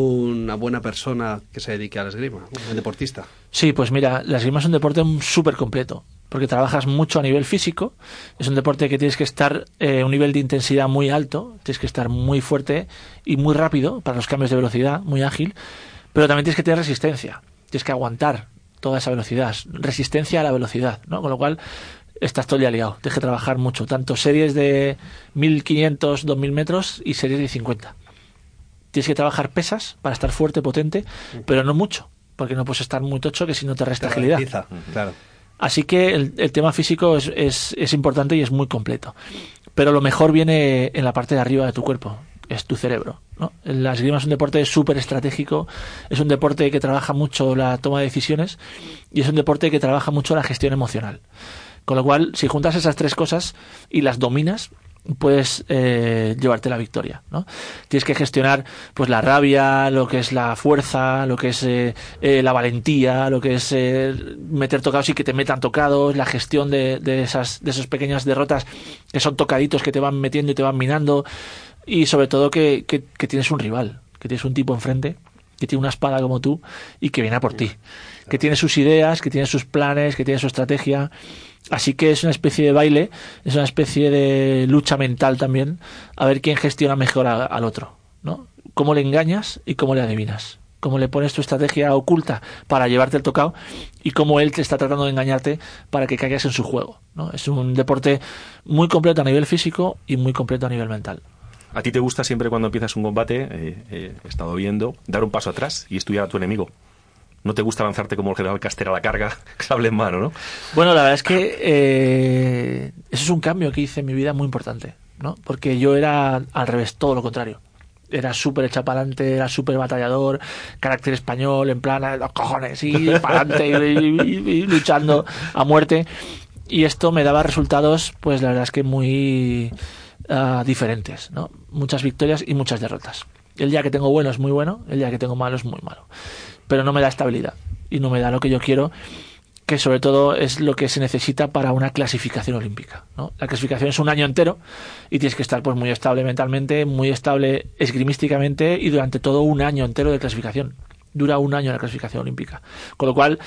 una buena persona que se dedique a la esgrima, un deportista? Sí, pues mira, la esgrima es un deporte súper completo, porque trabajas mucho a nivel físico, es un deporte que tienes que estar eh, un nivel de intensidad muy alto, tienes que estar muy fuerte y muy rápido para los cambios de velocidad, muy ágil, pero también tienes que tener resistencia, tienes que aguantar toda esa velocidad, resistencia a la velocidad, ¿no? Con lo cual estás todo el día liado, tienes que trabajar mucho, tanto series de 1500, 2000 metros y series de 50. Tienes que trabajar pesas para estar fuerte, potente, pero no mucho, porque no puedes estar muy tocho que si no te resta agilidad. Claro. Así que el, el tema físico es, es- es importante y es muy completo. Pero lo mejor viene en la parte de arriba de tu cuerpo, es tu cerebro. ¿no? La esgrima es un deporte súper estratégico, es un deporte que trabaja mucho la toma de decisiones y es un deporte que trabaja mucho la gestión emocional. Con lo cual, si juntas esas tres cosas y las dominas, puedes eh, llevarte la victoria. ¿no? Tienes que gestionar pues la rabia, lo que es la fuerza, lo que es eh, eh, la valentía, lo que es eh, meter tocados y que te metan tocados, la gestión de, de esas de esas pequeñas derrotas que son tocaditos que te van metiendo y te van minando y sobre todo que, que- que tienes un rival, que tienes un tipo enfrente que tiene una espada como tú y que viene a por ti, que tiene sus ideas, que tiene sus planes, que tiene su estrategia. Así que es una especie de baile, es una especie de lucha mental también, a ver quién gestiona mejor al otro, ¿no? Cómo le engañas y cómo le adivinas. Cómo le pones tu estrategia oculta para llevarte el tocado y cómo él te está tratando de engañarte para que caigas en su juego. ¿no? Es un deporte muy completo a nivel físico y muy completo a nivel mental. ¿A ti te gusta siempre cuando empiezas un combate, eh, eh, he estado viendo, dar un paso atrás y estudiar a tu enemigo? ¿No te gusta lanzarte como el general Caster a la carga, [LAUGHS] sable en mano, no? Bueno, la verdad es que eh, eso es un cambio que hice en mi vida muy importante, ¿no? Porque yo era al revés, todo lo contrario. Era súper adelante, era súper batallador, carácter español, en plan, "Eh, los cojones, y [LAUGHS] para adelante, y, y- y luchando a muerte. Y esto me daba resultados, pues la verdad es que muy ah, diferentes, ¿no? Muchas victorias y muchas derrotas. El día que tengo bueno es muy bueno, el día que tengo malo es muy malo. Pero no me da estabilidad y no me da lo que yo quiero que sobre todo es lo que se necesita para una clasificación olímpica. ¿no? La clasificación es un año entero y tienes que estar pues muy estable mentalmente, muy estable esgrimísticamente y durante todo un año entero de clasificación. Dura un año la clasificación olímpica. Con lo cual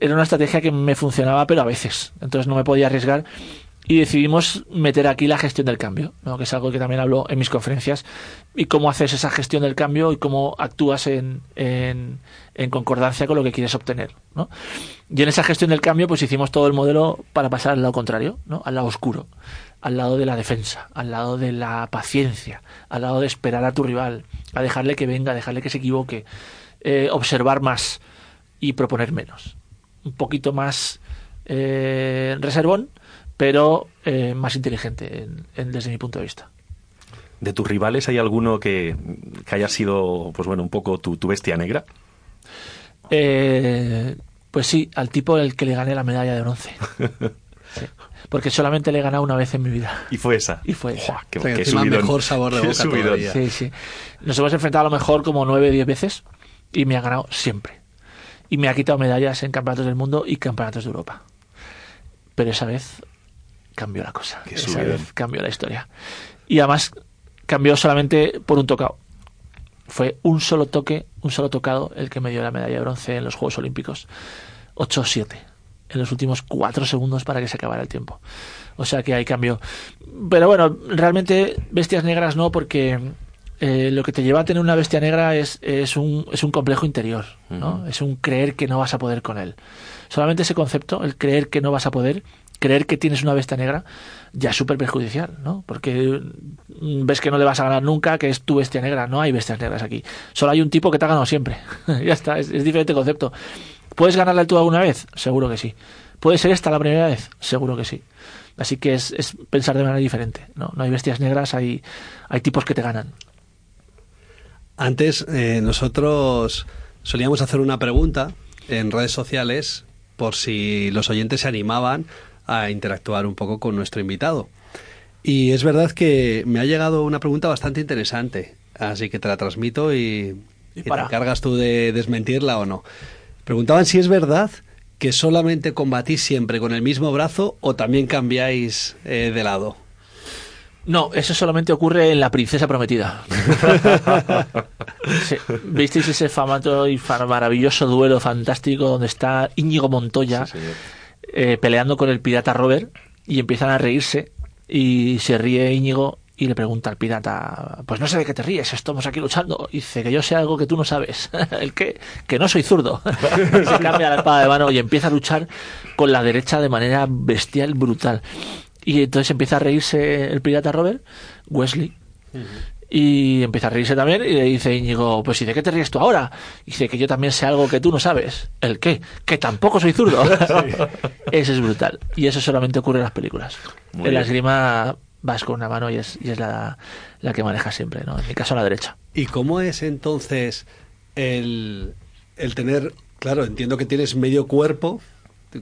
era una estrategia que me funcionaba, pero a veces. Entonces no me podía arriesgar y decidimos meter aquí la gestión del cambio, que es algo que también hablo en mis conferencias, y cómo haces esa gestión del cambio y cómo actúas en, en, en concordancia con lo que quieres obtener. ¿no? Y en esa gestión del cambio pues hicimos todo el modelo para pasar al lado contrario, ¿no? al lado oscuro, al lado de la defensa, al lado de la paciencia, al lado de esperar a tu rival, a dejarle que venga, a dejarle que se equivoque, eh, observar más y proponer menos. Un poquito más eh, reservón, pero eh, más inteligente en- en- desde mi punto de vista. ¿De tus rivales hay alguno que, que haya sido, pues bueno, un poco tu, tu bestia negra? Eh, pues sí, al tipo al que le gané la medalla de bronce. [LAUGHS] Sí. Porque solamente le he ganado una vez en mi vida. Y fue esa. Y fue esa. qué- O sea, que qué encima subidón. mejor sabor de boca subidón. todavía. Sí, sí. Nos hemos enfrentado a lo mejor como nueve, diez veces y me ha ganado siempre. Y me ha quitado medallas en campeonatos del mundo y campeonatos de Europa. Pero esa vez cambió la cosa. Qué esa vez cambió la historia. Y además cambió solamente por un tocado. Fue un solo toque, un solo tocado el que me dio la medalla de bronce en los Juegos Olímpicos. 8-7 en los últimos cuatro segundos para que se acabara el tiempo. O sea que hay cambio. Pero bueno, realmente bestias negras no, porque eh, lo que te lleva a tener una bestia negra es, es, un, es un complejo interior, ¿no? Es un creer que no vas a poder con él. Solamente ese concepto, el creer que no vas a poder, creer que tienes una bestia negra, ya es súper perjudicial, ¿no? Porque mm, ves que no le vas a ganar nunca, que es tu bestia negra. No hay bestias negras aquí. Solo hay un tipo que te ha ganado siempre. [LAUGHS] ya está, es, diferente concepto. ¿Puedes ganarle tú alguna vez? Seguro que sí. ¿Puede ser esta la primera vez? Seguro que sí. Así que es, es pensar de manera diferente. No, no hay bestias negras, hay, hay tipos que te ganan. Antes eh, nosotros solíamos hacer una pregunta en redes sociales por si los oyentes se animaban a interactuar un poco con nuestro invitado. Y es verdad que me ha llegado una pregunta bastante interesante, así que te la transmito y, y te encargas tú de desmentirla o no. Preguntaban si es verdad que solamente combatís siempre con el mismo brazo o también cambiáis eh, de lado. No, eso solamente ocurre en La Princesa Prometida. [LAUGHS] Sí, ¿Visteis ese famoso y maravilloso duelo fantástico donde está Íñigo Montoya eh, peleando con el pirata Robert y empiezan a reírse y se ríe Íñigo y le pregunta al pirata, pues no sé de qué te ríes, estamos aquí luchando. Y dice que yo sé algo que tú no sabes. [LAUGHS] ¿El qué? Que no soy zurdo. [LAUGHS] se cambia la espada de mano y empieza a luchar con la derecha de manera bestial, brutal. Y entonces empieza a reírse el pirata Robert, Wesley, y empieza a reírse también y le dice Íñigo, pues ¿y de qué te ríes tú ahora? Y dice que yo también sé algo que tú no sabes. ¿El qué? Que tampoco soy zurdo. [LAUGHS] Ese es brutal. Y eso solamente ocurre en las películas. Muy en la esgrima vas con una mano y es, y es la, la que manejas siempre, ¿no? En mi caso a la derecha. ¿Y cómo es entonces el, el tener, claro, entiendo que tienes medio cuerpo,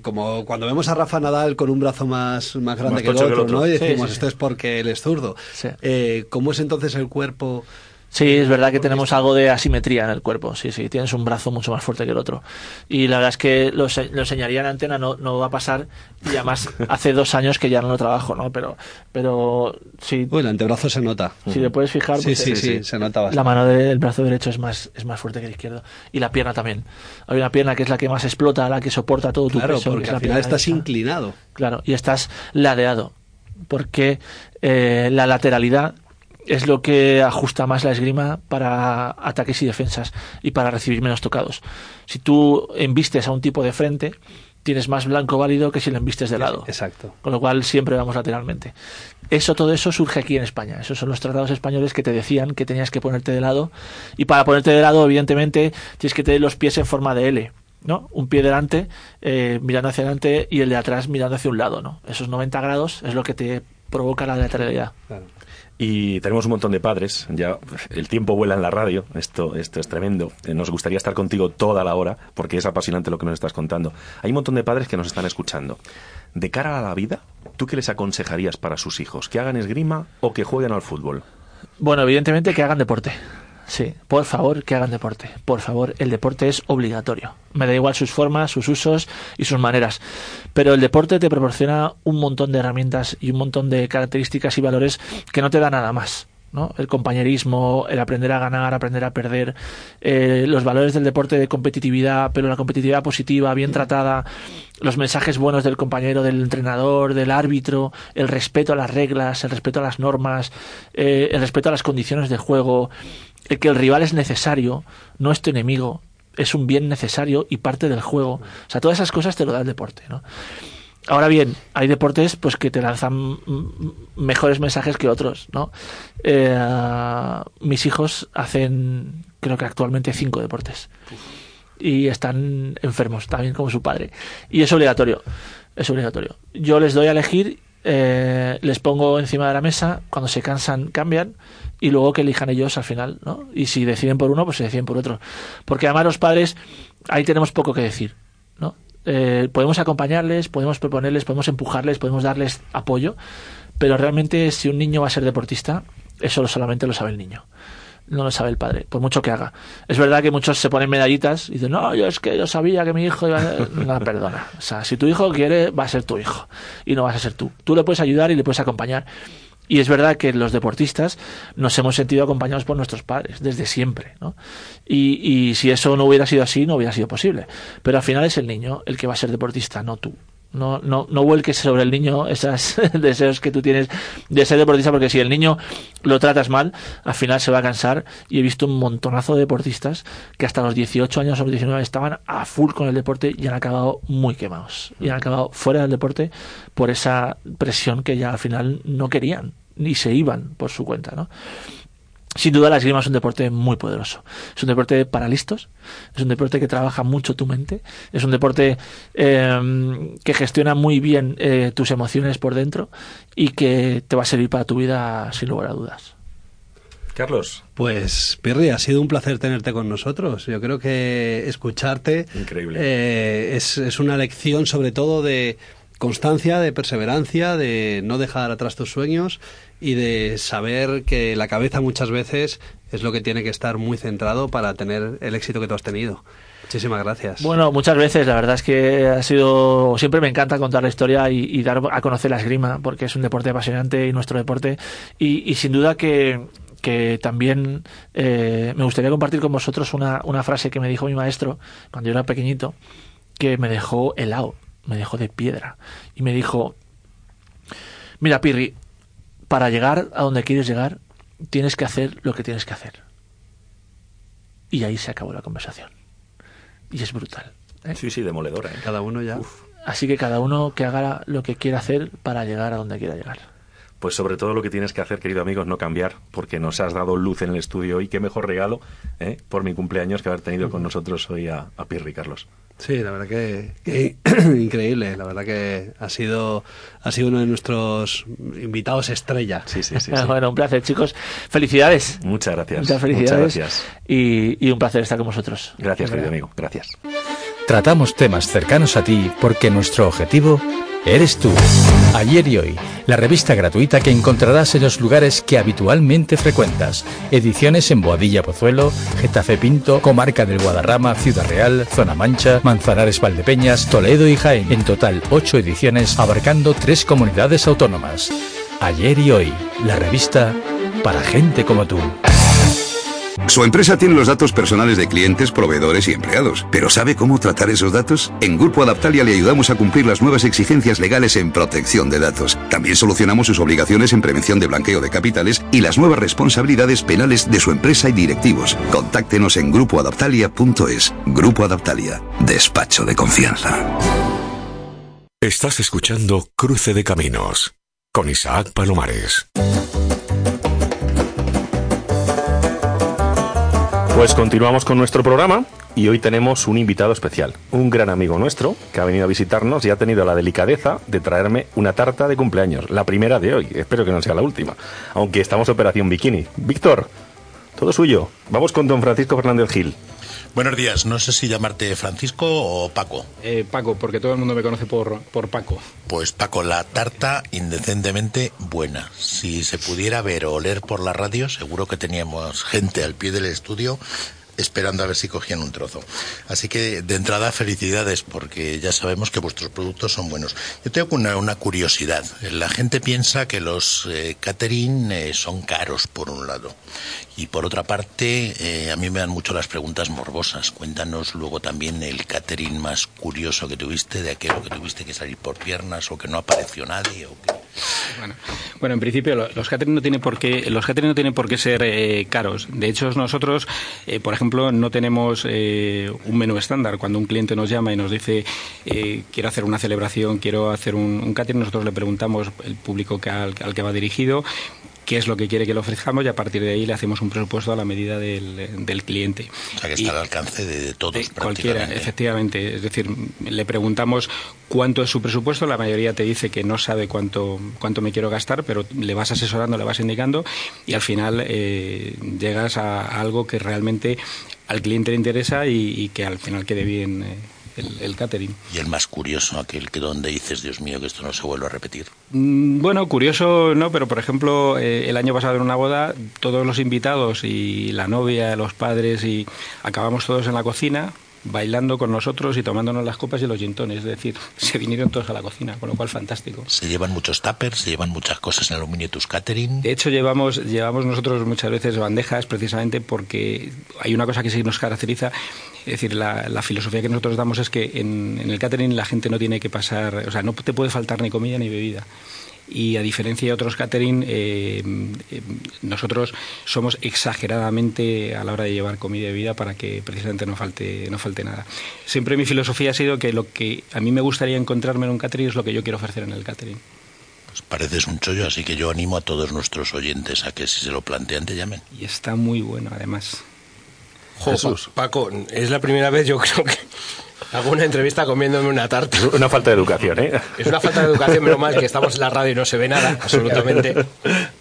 como cuando vemos a Rafa Nadal con un brazo más, más grande Más que, el otro, que el otro. ¿no? Y decimos, sí, esto sí. es porque él es zurdo. Sí. Eh, ¿Cómo es entonces el cuerpo? Sí, es verdad que tenemos algo de asimetría en el cuerpo. Sí, sí, tienes un brazo mucho más fuerte que el otro. Y la verdad es que lo, se- lo enseñaría en antena, no, no va a pasar. Y además, [LAUGHS] hace dos años que ya no lo trabajo, ¿no? Pero, pero sí, Uy, el antebrazo se nota. si le puedes fijar, Sí, pues, sí, eh, sí, se nota la bastante. mano del brazo derecho es más, es más fuerte que el izquierdo. Y la pierna también. Hay una pierna que es la que más explota, la que soporta todo tu Claro, peso. que porque la al final estás derecha. inclinado. Claro, y estás ladeado, porque eh, la lateralidad es lo que ajusta más la esgrima para ataques y defensas y para recibir menos tocados. Si tú embistes a un tipo de frente, tienes más blanco válido que si lo embistes de lado. Exacto. Con lo cual siempre vamos lateralmente. Eso, todo eso surge aquí en España. Esos son los tratados españoles que te decían que tenías que ponerte de lado. Y para ponerte de lado, evidentemente, tienes que tener los pies en forma de L. ¿no? Un pie delante, eh, mirando hacia adelante, y el de atrás mirando hacia un lado. ¿no? Esos 90 grados es lo que te provoca la lateralidad. Y tenemos un montón de padres, ya el tiempo vuela en la radio, esto, esto es tremendo. Eh, Nos gustaría estar contigo toda la hora, porque es apasionante lo que nos estás contando. Hay un montón de padres que nos están escuchando. De cara a la vida, ¿tú qué les aconsejarías para sus hijos? ¿Que hagan esgrima o que jueguen al fútbol? Bueno, evidentemente que hagan deporte. Sí, por favor, que hagan deporte. Por favor, el deporte es obligatorio. Me da igual sus formas, sus usos y sus maneras. Pero el deporte te proporciona un montón de herramientas y un montón de características y valores que no te da nada más. ¿no? El compañerismo, el aprender a ganar, aprender a perder, eh, los valores del deporte de competitividad, pero la competitividad positiva, bien tratada, los mensajes buenos del compañero, del entrenador, del árbitro, el respeto a las reglas, el respeto a las normas, eh, el respeto a las condiciones de juego, el que el rival es necesario, no es tu enemigo, es un bien necesario y parte del juego. O sea, todas esas cosas te lo da el deporte, ¿no? Ahora bien, hay deportes pues que te lanzan mejores mensajes que otros, ¿no? Eh, mis hijos hacen, creo que actualmente cinco deportes y están enfermos también como su padre y es obligatorio, es obligatorio. Yo les doy a elegir, eh, les pongo encima de la mesa, cuando se cansan cambian y luego que elijan ellos al final, ¿no? Y si deciden por uno, pues se deciden por otro, porque además los padres ahí tenemos poco que decir, ¿no? Eh, podemos acompañarles, podemos proponerles, podemos empujarles, podemos darles apoyo, pero realmente si un niño va a ser deportista, eso solamente lo sabe el niño. No lo sabe el padre, por mucho que haga. Es verdad que muchos se ponen medallitas y dicen, no, yo es que yo sabía que mi hijo iba a. [LAUGHS] No, perdona. O sea, si tu hijo quiere, va a ser tu hijo. Y no vas a ser tú. Tú le puedes ayudar y le puedes acompañar. Y es verdad que los deportistas nos hemos sentido acompañados por nuestros padres desde siempre, ¿no? Y, y si eso no hubiera sido así, no hubiera sido posible. Pero al final es el niño el que va a ser deportista, no tú. No, no, no vuelques sobre el niño esos [LAUGHS] deseos que tú tienes de ser deportista, porque si el niño lo tratas mal, al final se va a cansar. Y he visto un montonazo de deportistas que hasta los 18 años o los 19 estaban a full con el deporte y han acabado muy quemados. Y han acabado fuera del deporte por esa presión que ya al final no querían, ni se iban por su cuenta, ¿no? Sin duda la esgrima es un deporte muy poderoso. Es un deporte para listos, es un deporte que trabaja mucho tu mente, es un deporte eh, que gestiona muy bien eh, tus emociones por dentro y que te va a servir para tu vida sin lugar a dudas. Carlos. Pues, Pirri, ha sido un placer tenerte con nosotros. Yo creo que escucharte Increíble. eh, es, es una lección sobre todo de constancia, de perseverancia, de no dejar atrás tus sueños y de saber que la cabeza muchas veces es lo que tiene que estar muy centrado para tener el éxito que tú has tenido. Muchísimas gracias. Bueno, muchas veces, la verdad es que ha sido. Siempre me encanta contar la historia y, y dar a conocer la esgrima, porque es un deporte apasionante y nuestro deporte. Y, y sin duda que, que también eh, me gustaría compartir con vosotros una, una frase que me dijo mi maestro cuando yo era pequeñito, que me dejó helado, me dejó de piedra. Y me dijo: Mira, Pirri, para llegar a donde quieres llegar, tienes que hacer lo que tienes que hacer. Y ahí se acabó la conversación. Y es brutal. ¿eh? Sí, sí, demoledora. ¿eh? Cada uno ya. Así que cada uno que haga lo que quiera hacer para llegar a donde quiera llegar. Pues sobre todo lo que tienes que hacer, querido amigo, es no cambiar, porque nos has dado luz en el estudio hoy. Qué mejor regalo ¿eh? por mi cumpleaños que haber tenido con nosotros hoy a, a Pirri, Carlos. Sí, la verdad que, que [CLEARS THROAT] increíble. La verdad que ha sido, ha sido uno de nuestros invitados estrella. Sí, sí, [LAUGHS] sí. Bueno, un placer, chicos. Felicidades. Muchas gracias. Muchas felicidades. Muchas gracias. Y, y un placer estar con vosotros. Gracias, querido amigo. Gracias. Tratamos temas cercanos a ti porque nuestro objetivo eres tú. Ayer y hoy, la revista gratuita que encontrarás en los lugares que habitualmente frecuentas. Ediciones en Boadilla Pozuelo, Getafe Pinto, Comarca del Guadarrama, Ciudad Real, Zona Mancha, Manzanares Valdepeñas, Toledo y Jaén. En total, ocho ediciones abarcando tres comunidades autónomas. Ayer y hoy, la revista para gente como tú. Su empresa tiene los datos personales de clientes, proveedores y empleados, pero ¿sabe cómo tratar esos datos? En Grupo Adaptalia le ayudamos a cumplir las nuevas exigencias legales en protección de datos. También solucionamos sus obligaciones en prevención de blanqueo de capitales y las nuevas responsabilidades penales de su empresa y directivos. Contáctenos en grupoadaptalia.es. Grupo Adaptalia, despacho de confianza. Estás escuchando Cruce de Caminos con Isaac Palomares. Pues continuamos con nuestro programa y hoy tenemos un invitado especial, un gran amigo nuestro que ha venido a visitarnos y ha tenido la delicadeza de traerme una tarta de cumpleaños, la primera de hoy, espero que no sea la última, aunque estamos operación bikini. Víctor, todo suyo. Vamos con don Francisco Fernández Gil. Buenos días, no sé si llamarte Francisco o Paco. Eh, Paco, porque todo el mundo me conoce por, por Paco. Pues Paco, la tarta indecentemente buena. Si se pudiera ver o oler por la radio, seguro que teníamos gente al pie del estudio esperando a ver si cogían un trozo. Así que de entrada felicidades porque ya sabemos que vuestros productos son buenos. Yo tengo una, una curiosidad. La gente piensa que los eh, catering eh, son caros por un lado y por otra parte eh, a mí me dan mucho las preguntas morbosas. Cuéntanos luego también el catering más curioso que tuviste, de aquello que tuviste que salir por piernas o que no apareció nadie o que... Bueno, bueno, en principio lo- los catering no tienen por qué los catering no tienen por qué ser eh, caros. De hecho, nosotros, eh, por ejemplo, no tenemos eh, un menú estándar. Cuando un cliente nos llama y nos dice eh, quiero hacer una celebración, quiero hacer un, catering, nosotros le preguntamos el público que al que va dirigido qué es lo que quiere que le ofrezcamos y a partir de ahí le hacemos un presupuesto a la medida del, del cliente. O sea, que está Y- al alcance de, de todos Cualquiera, prácticamente. efectivamente. Es decir, le preguntamos cuánto es su presupuesto, la mayoría te dice que no sabe cuánto, cuánto me quiero gastar, pero le vas asesorando, le vas indicando y al final eh, llegas a, a algo que realmente al cliente le interesa y, y que al final quede bien eh, el, el catering. Y el más curioso, aquel que donde dices, Dios mío, que esto no se vuelve a repetir. Mm, Bueno, curioso no, pero por ejemplo, eh, el año pasado en una boda, todos los invitados y la novia, los padres y acabamos todos en la cocina bailando con nosotros y tomándonos las copas y los gintones, es decir, [LAUGHS] se vinieron todos a la cocina, con lo cual fantástico. Se llevan muchos tuppers, se llevan muchas cosas en aluminio tus catering. De hecho, llevamos, llevamos nosotros muchas veces bandejas precisamente porque hay una cosa que sí nos caracteriza, es decir, la, la filosofía que nosotros damos es que en, en el catering la gente no tiene que pasar, o sea, no te puede faltar ni comida ni bebida. Y a diferencia de otros catering, eh, eh, nosotros somos exageradamente a la hora de llevar comida y bebida para que precisamente no falte, no falte nada. Siempre mi filosofía ha sido que lo que a mí me gustaría encontrarme en un catering es lo que yo quiero ofrecer en el catering. Pues pareces un chollo, así que yo animo a todos nuestros oyentes a que si se lo plantean te llamen. Y está muy bueno, además. Jo, Paco, es la primera vez yo [LAUGHS] creo que hago una entrevista comiéndome una tarta. Una falta de educación, ¿eh? Es una falta de educación, menos mal que estamos en la radio y no se ve nada, absolutamente.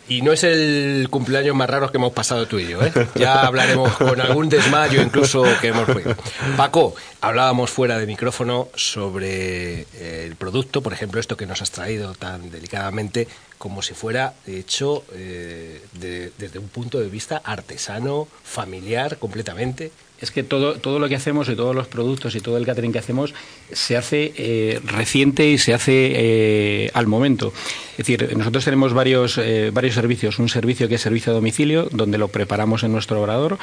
Y no es el cumpleaños más raro que hemos pasado tú y yo, ¿eh? Ya hablaremos con algún desmayo incluso que hemos podido. Paco, hablábamos fuera de micrófono sobre el producto, por ejemplo, esto que nos has traído tan delicadamente, como si fuera hecho eh, de- desde un punto de vista artesano, familiar, completamente. Es que todo, todo lo que hacemos y todos los productos y todo el catering que hacemos se hace eh, reciente y se hace eh, al momento. Es decir, nosotros tenemos varios, eh, varios servicios. Un servicio que es servicio a domicilio, donde lo preparamos en nuestro obrador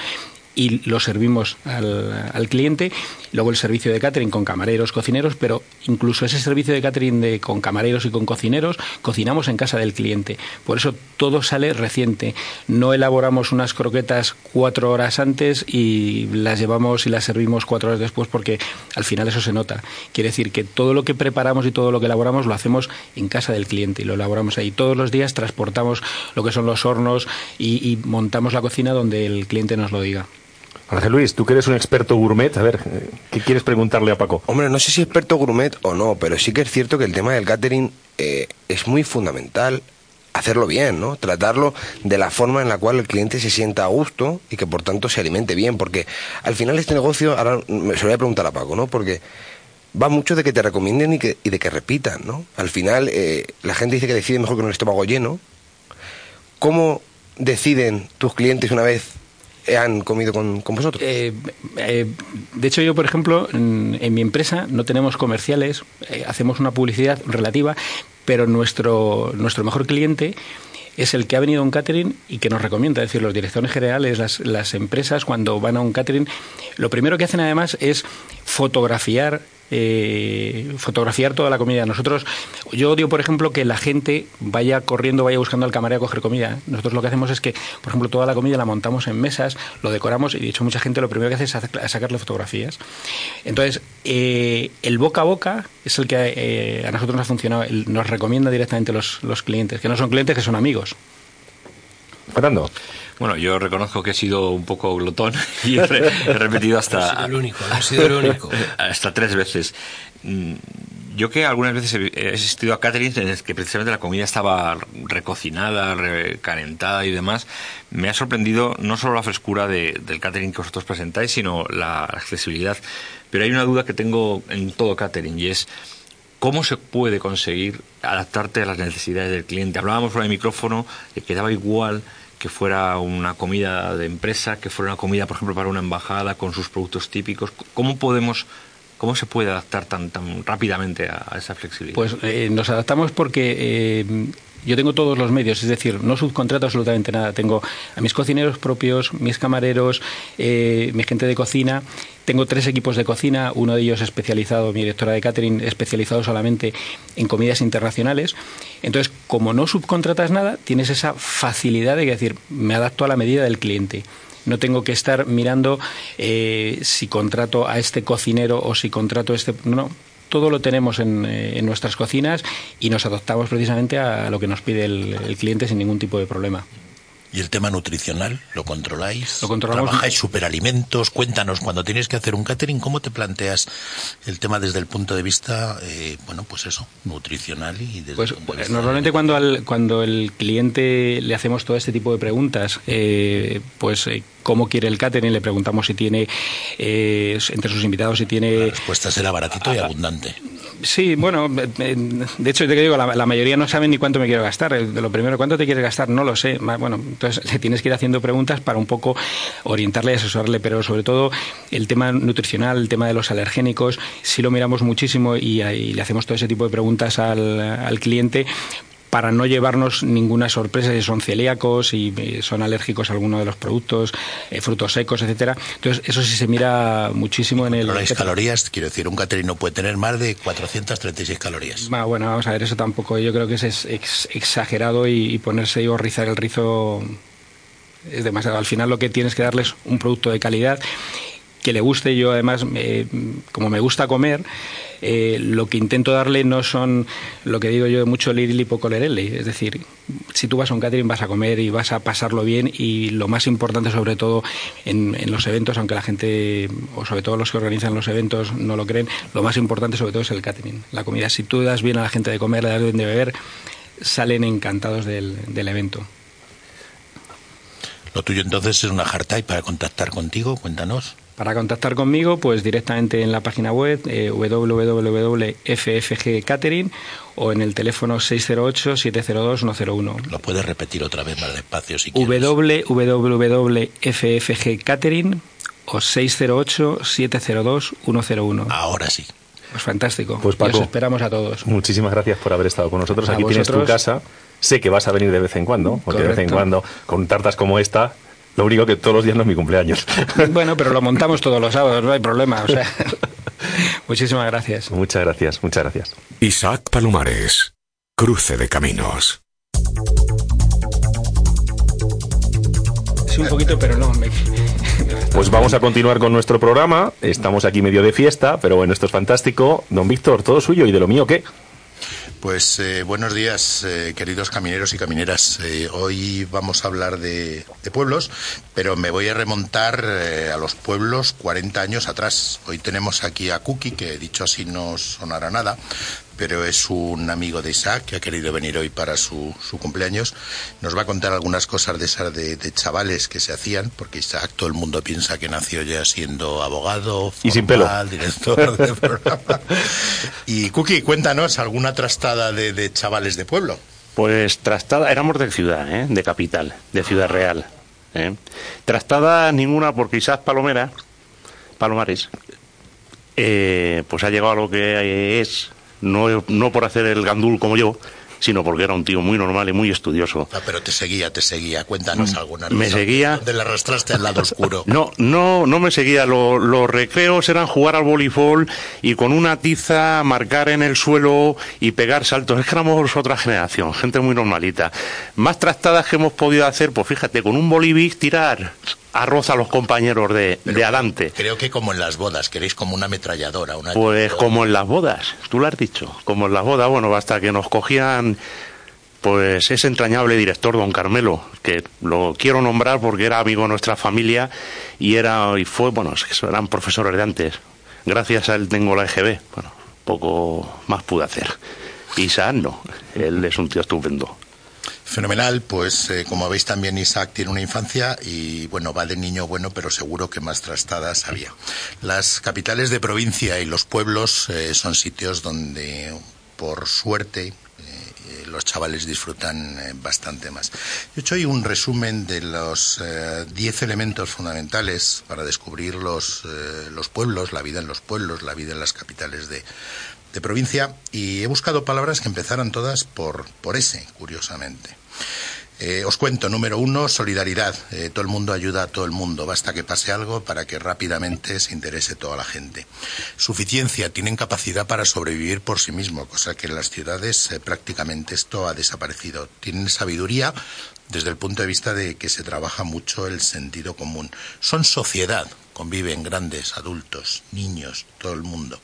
y lo servimos al, al cliente. Luego el servicio de catering con camareros, cocineros, pero incluso ese servicio de catering de, con camareros y con cocineros, cocinamos en casa del cliente. Por eso todo sale reciente. No elaboramos unas croquetas cuatro horas antes y las llevamos y las servimos cuatro horas después porque al final eso se nota. Quiere decir que todo lo que preparamos y todo lo que elaboramos lo hacemos en casa del cliente y lo elaboramos ahí. Todos los días transportamos lo que son los hornos y, y montamos la cocina donde el cliente nos lo diga. Ángel Luis, tú que eres un experto gourmet, a ver, ¿qué quieres preguntarle a Paco? Hombre, no sé si experto gourmet o no, pero sí que es cierto que el tema del catering eh, es muy fundamental hacerlo bien, ¿no? Tratarlo de la forma en la cual el cliente se sienta a gusto y que por tanto se alimente bien, porque al final este negocio, ahora me- lo voy a preguntar a Paco, ¿no? Porque va mucho de que te recomienden y, que, y de que repitan, ¿no? Al final eh, la gente dice que decide mejor con el estómago lleno. ¿Cómo deciden tus clientes una vez han comido con, con vosotros? Eh, eh, de hecho, yo, por ejemplo, en, mi empresa no tenemos comerciales, eh, hacemos una publicidad relativa, pero nuestro, nuestro mejor cliente es el que ha venido a un catering y que nos recomienda. Es decir, los directores generales, las, las empresas, cuando van a un catering, lo primero que hacen además es fotografiar. Eh, fotografiar toda la comida. Nosotros, yo odio, por ejemplo, que la gente vaya corriendo, vaya buscando al camarero a coger comida. Nosotros lo que hacemos es que, por ejemplo, toda la comida la montamos en mesas, lo decoramos y de hecho mucha gente lo primero que hace es sacarle fotografías. Entonces, eh, el boca a boca es el que eh, a nosotros nos ha funcionado. Nos recomienda directamente los, los clientes, que no son clientes, que son amigos. Fernando. Bueno, yo reconozco que he sido un poco glotón [LAUGHS] y he, re- he repetido hasta... [LAUGHS] No he sido el único, no he sido el único. [LAUGHS] hasta tres veces. Mm, Yo que algunas veces he he asistido a caterings en el que precisamente la comida estaba recocinada, recalentada y demás, me ha sorprendido no solo la frescura de- del catering que vosotros presentáis, sino la accesibilidad. Pero hay una duda que tengo en todo catering y es ¿Cómo se puede conseguir adaptarte a las necesidades del cliente? Hablábamos por el micrófono de que daba igual que fuera una comida de empresa, que fuera una comida, por ejemplo, para una embajada con sus productos típicos. ¿Cómo podemos, cómo se puede adaptar tan, tan rápidamente a, a esa flexibilidad? Pues eh, nos adaptamos porque eh, yo tengo todos los medios, es decir, no subcontrato absolutamente nada. Tengo a mis cocineros propios, mis camareros, eh, mi gente de cocina. Tengo tres equipos de cocina, uno de ellos especializado, mi directora de catering, especializado solamente en comidas internacionales. Entonces, como no subcontratas nada, tienes esa facilidad de decir, me adapto a la medida del cliente. No tengo que estar mirando eh, si contrato a este cocinero o si contrato a este. No, no. Todo lo tenemos en, eh, en nuestras cocinas y nos adaptamos precisamente a lo que nos pide el cliente sin ningún tipo de problema. ¿Y el tema nutricional? ¿Lo controláis? Lo controlamos. ¿Trabajáis superalimentos? Cuéntanos, cuando tienes que hacer un catering, ¿cómo te planteas el tema desde el punto de vista, eh, bueno, pues eso, nutricional y desde Pues el punto de eh, vista- normalmente cuando al cuando el cliente le hacemos todo este tipo de preguntas, eh, pues eh, cómo quiere el catering, le preguntamos si tiene eh, entre sus invitados si tiene. La respuesta será baratito y abundante. Sí, bueno, eh, eh, de hecho te digo, la, mayoría no saben ni cuánto me quiero gastar. Lo primero, ¿cuánto te quieres gastar? No lo sé. Bueno, entonces le tienes que ir haciendo preguntas para un poco orientarle y asesorarle, pero sobre todo el tema nutricional, el tema de los alergénicos, sí lo miramos muchísimo y, ahí le hacemos todo ese tipo de preguntas al, al cliente para no llevarnos ninguna sorpresa si son celíacos, si eh, son alérgicos a alguno de los productos, eh, frutos secos, etcétera. Entonces, eso sí se mira muchísimo en el ¿Controláis calorías? Quiero decir, un catering no puede tener más de 436 calorías. Va, bueno, vamos a ver, eso tampoco, yo creo que es ex- exagerado y, y ponerse y rizar el rizo es demasiado. Al final lo que tienes que darle es un producto de calidad que le guste. Yo además, eh, como me gusta comer, eh, lo que intento darle no son lo que digo yo mucho lirili poco lerelli. Es decir, si tú vas a un catering vas a comer y vas a pasarlo bien y lo más importante sobre todo en, en los eventos, aunque la gente, o sobre todo los que organizan los eventos no lo creen, lo más importante sobre todo es el catering, la comida. Si tú das bien a la gente de comer, le das bien de beber, salen encantados del, del evento. Lo tuyo entonces es una hard para contactar contigo, cuéntanos. Para contactar conmigo, pues directamente en la página web eh, www.ffg Catering o en el teléfono 608-702-101. Lo puedes repetir otra vez más despacio si quieres. www.ffg Catering o 608-702-101. Ahora sí. Pues fantástico. Pues Y Paco, os esperamos a todos. Muchísimas gracias por haber estado con nosotros. A Aquí tienes tu vosotros. casa. Sé que vas a venir de vez en cuando, porque de vez en cuando, con tartas como esta, lo único que todos los días no es mi cumpleaños. [LAUGHS] Bueno, pero lo montamos todos los sábados, no hay problema. O sea, [LAUGHS] muchísimas gracias. Muchas gracias, muchas gracias. Isaac Palomares. Cruce de caminos. Sí, un poquito, pero no. me- Pues vamos a continuar con nuestro programa. Estamos aquí medio de fiesta, pero bueno, esto es fantástico. Don Víctor, todo suyo y de lo mío, ¿qué? Pues eh, buenos días, eh, queridos camineros y camineras. Eh, hoy vamos a hablar de, de pueblos, pero me voy a remontar eh, a los pueblos 40 años atrás. Hoy tenemos aquí a Cookie, que dicho así no sonará nada, pero es un amigo de Isaac que ha querido venir hoy para su, su cumpleaños. Nos va a contar algunas cosas de esas de, de chavales que se hacían, porque Isaac todo el mundo piensa que nació ya siendo abogado, Y sin pelo. director de [LAUGHS] programa. Y Cookie, cuéntanos alguna trastada de, de chavales de pueblo. Pues trastada, éramos de ciudad, ¿eh? de capital, de Ciudad Real. ¿eh? Trastada ninguna porque Isaac Palomera, Palomares, eh, pues ha llegado a lo que es, no, no por hacer el gandul como yo, sino porque era un tío muy normal y muy estudioso. Ah, pero te seguía, te seguía. Cuéntanos alguna. Me seguía. ¿Dónde le arrastraste al lado oscuro? [LAUGHS] No, no, no me seguía. Lo- los recreos eran jugar al voleibol y con una tiza marcar en el suelo y pegar saltos. Es que éramos otra generación, gente muy normalita. Más trastadas que hemos podido hacer, pues fíjate, con un bolivic tirar arroz a los compañeros de, de adelante. Creo que como en las bodas, queréis como una ametralladora. Una... Pues como en las bodas, tú lo has dicho, como en las bodas, bueno, hasta que nos cogían pues ese entrañable director, don Carmelo, que lo quiero nombrar porque era amigo de nuestra familia y era y fue, bueno, eran profesores de antes. Gracias a él tengo la EGB, bueno, poco más pude hacer. Isaac no, él es un tío estupendo. Fenomenal, pues eh, como veis también Isaac tiene una infancia y bueno, va de niño bueno, pero seguro que más trastadas había. Las capitales de provincia y los pueblos eh, son sitios donde por suerte eh, los chavales disfrutan bastante más. Yo he hecho hoy un resumen de los 10 elementos fundamentales para descubrir los, los pueblos, la vida en los pueblos, la vida en las capitales de, de provincia y he buscado palabras que empezaran todas por, por ese, curiosamente. Eh, os cuento, número uno, solidaridad. Eh, todo el mundo ayuda a todo el mundo. Basta que pase algo para que rápidamente se interese toda la gente. Suficiencia. Tienen capacidad para sobrevivir por sí mismos, cosa que en las ciudades eh, prácticamente esto ha desaparecido. Tienen sabiduría desde el punto de vista de que se trabaja mucho el sentido común. Son sociedad. Conviven grandes, adultos, niños, todo el mundo.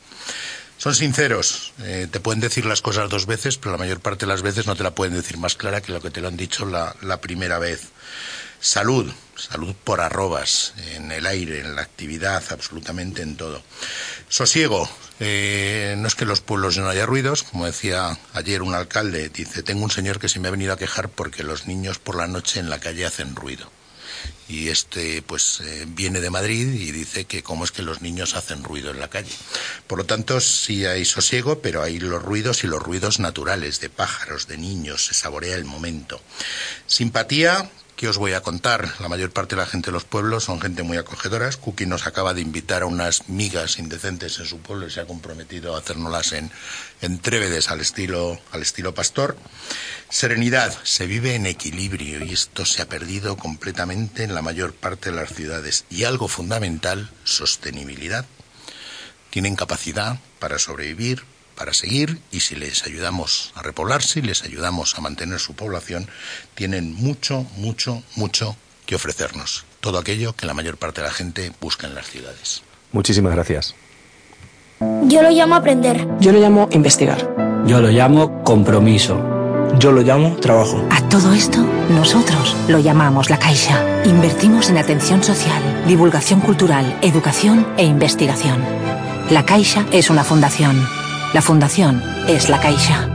Son sinceros, eh, te pueden decir las cosas dos veces, pero la mayor parte de las veces no te la pueden decir más clara que lo que te lo han dicho la, primera vez. Salud, salud por arrobas, en el aire, en la actividad, absolutamente en todo. Sosiego, eh, no es que en los pueblos no haya ruidos, como decía ayer un alcalde, dice, tengo un señor que se me ha venido a quejar porque los niños por la noche en la calle hacen ruido y este pues eh, viene de Madrid y dice que cómo es que los niños hacen ruido en la calle. Por lo tanto, sí hay sosiego, pero hay los ruidos y los ruidos naturales de pájaros, de niños, se saborea el momento. Simpatía, ¿qué os voy a contar? La mayor parte de la gente de los pueblos son gente muy acogedora. Cookie nos acaba de invitar a unas migas indecentes en su pueblo y se ha comprometido a hacérnoslas en, en trévedes al estilo, al estilo pastor. Serenidad, se vive en equilibrio y esto se ha perdido completamente en la mayor parte de las ciudades. Y algo fundamental, sostenibilidad. Tienen capacidad para sobrevivir, para seguir y si les ayudamos a repoblarse y les ayudamos a mantener su población, tienen mucho, mucho, mucho que ofrecernos. Todo aquello que la mayor parte de la gente busca en las ciudades. Muchísimas gracias. Yo lo llamo aprender. Yo lo llamo investigar. Yo lo llamo compromiso. Yo lo llamo trabajo. A todo esto, nosotros lo llamamos La Caixa. Invertimos en atención social, divulgación cultural, educación e investigación. La Caixa es una fundación. La fundación es La Caixa.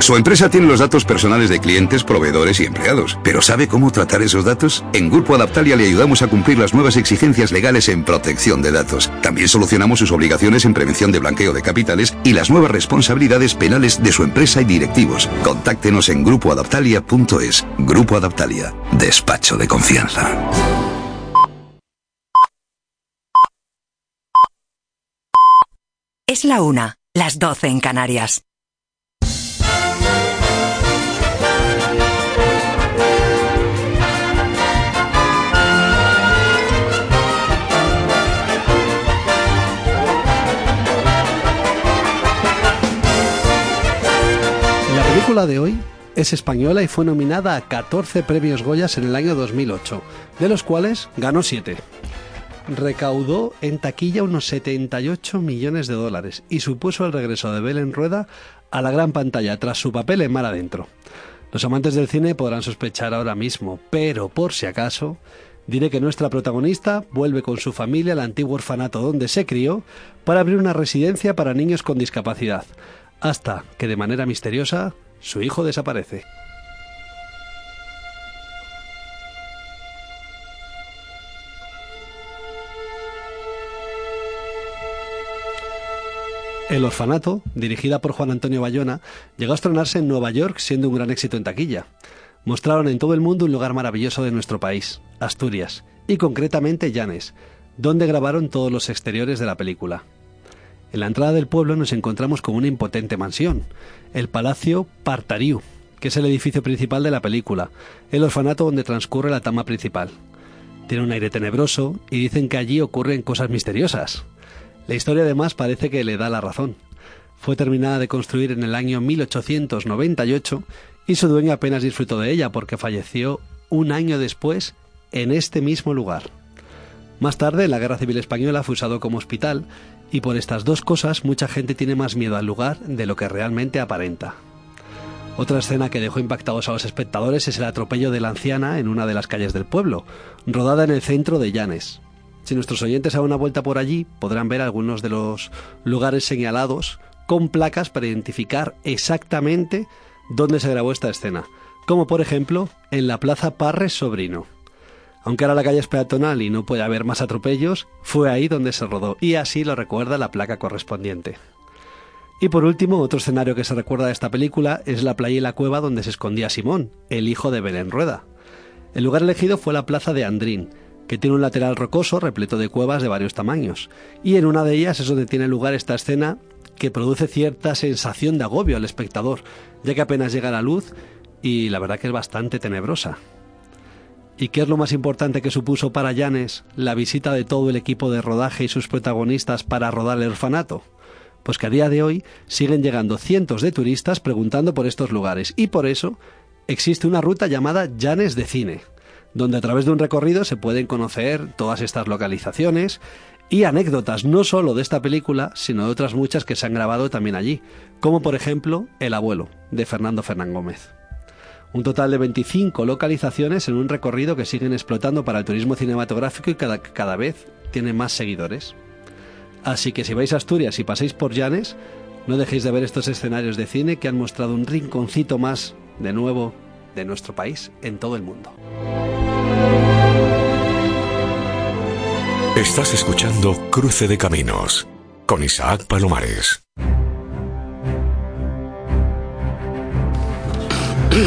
Su empresa tiene los datos personales de clientes, proveedores y empleados, pero ¿sabe cómo tratar esos datos? En Grupo Adaptalia le ayudamos a cumplir las nuevas exigencias legales en protección de datos. También solucionamos sus obligaciones en prevención de blanqueo de capitales y las nuevas responsabilidades penales de su empresa y directivos. Contáctenos en grupoadaptalia.es. Grupo Adaptalia. Despacho de confianza. Es la una, las doce en Canarias. La película de hoy es española y fue nominada a 14 premios Goyas en el año 2008, de los cuales ganó 7. Recaudó en taquilla unos 78 millones de dólares y supuso el regreso de Belén Rueda a la gran pantalla tras su papel en Mar Adentro. Los amantes del cine podrán sospechar ahora mismo, pero por si acaso, diré que nuestra protagonista vuelve con su familia al antiguo orfanato donde se crió para abrir una residencia para niños con discapacidad, hasta que de manera misteriosa su hijo desaparece. El orfanato, dirigida por Juan Antonio Bayona, llegó a estrenarse en Nueva York siendo un gran éxito en taquilla. Mostraron en todo el mundo un lugar maravilloso de nuestro país, Asturias, y concretamente Llanes, donde grabaron todos los exteriores de la película. En la entrada del pueblo nos encontramos con una impotente mansión, el Palacio Partariu, que es el edificio principal de la película, el orfanato donde transcurre la trama principal. Tiene un aire tenebroso y dicen que allí ocurren cosas misteriosas. La historia además parece que le da la razón. Fue terminada de construir en el año 1898 y su dueño apenas disfrutó de ella porque falleció un año después en este mismo lugar. Más tarde, la Guerra Civil Española fue usado como hospital y por estas dos cosas mucha gente tiene más miedo al lugar de lo que realmente aparenta. Otra escena que dejó impactados a los espectadores es el atropello de la anciana en una de las calles del pueblo, rodada en el centro de Llanes. Si nuestros oyentes dan una vuelta por allí, podrán ver algunos de los lugares señalados con placas para identificar exactamente dónde se grabó esta escena, como por ejemplo en la Plaza Parres Sobrino. Aunque ahora la calle es peatonal y no puede haber más atropellos, fue ahí donde se rodó y así lo recuerda la placa correspondiente. Y por último, otro escenario que se recuerda de esta película es la playa y la cueva donde se escondía Simón, el hijo de Belén Rueda. El lugar elegido fue la plaza de Andrín, que tiene un lateral rocoso repleto de cuevas de varios tamaños. Y en una de ellas es donde tiene lugar esta escena que produce cierta sensación de agobio al espectador, ya que apenas llega la luz y la verdad que es bastante tenebrosa. ¿Y qué es lo más importante que supuso para Llanes la visita de todo el equipo de rodaje y sus protagonistas para rodar el orfanato? Pues que a día de hoy siguen llegando cientos de turistas preguntando por estos lugares y por eso existe una ruta llamada Llanes de Cine, donde a través de un recorrido se pueden conocer todas estas localizaciones y anécdotas no solo de esta película, sino de otras muchas que se han grabado también allí, como por ejemplo El abuelo, de Fernando Fernán Gómez. Un total de 25 localizaciones en un recorrido que siguen explotando para el turismo cinematográfico y cada, cada vez tiene más seguidores. Así que si vais a Asturias y pasáis por Llanes, no dejéis de ver estos escenarios de cine que han mostrado un rinconcito más, de nuevo, de nuestro país en todo el mundo. Estás escuchando Cruce de Caminos con Isaac Palomares.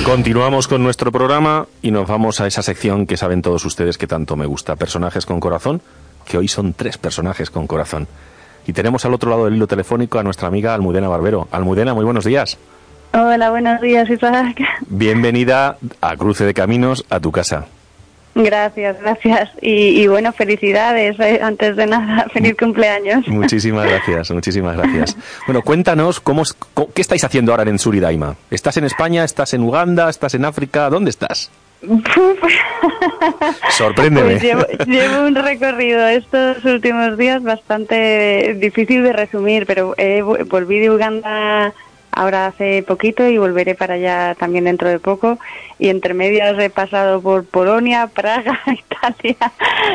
Continuamos con nuestro programa y nos vamos a esa sección que saben todos ustedes que tanto me gusta, personajes con corazón, que hoy son tres personajes con corazón. Y tenemos al otro lado del hilo telefónico a nuestra amiga Almudena Barbero. Almudena, muy buenos días. Hola, buenos días, Isaac. Bienvenida a Cruce de Caminos, a tu casa. Gracias, gracias. Y, y bueno, felicidades, eh, antes de nada, [LAUGHS] feliz cumpleaños. Muchísimas gracias, muchísimas gracias. Bueno, cuéntanos cómo, qué estáis haciendo ahora en Suridaima. ¿Estás en España? ¿Estás en Uganda? ¿Estás en África? ¿Dónde estás? [LAUGHS] Sorpréndeme. Pues llevo, llevo un recorrido estos últimos días bastante difícil de resumir, pero eh, vo- volví de Uganda ahora hace poquito y volveré para allá también dentro de poco. Y entre medias he pasado por Polonia, Praga, [LAUGHS] Italia,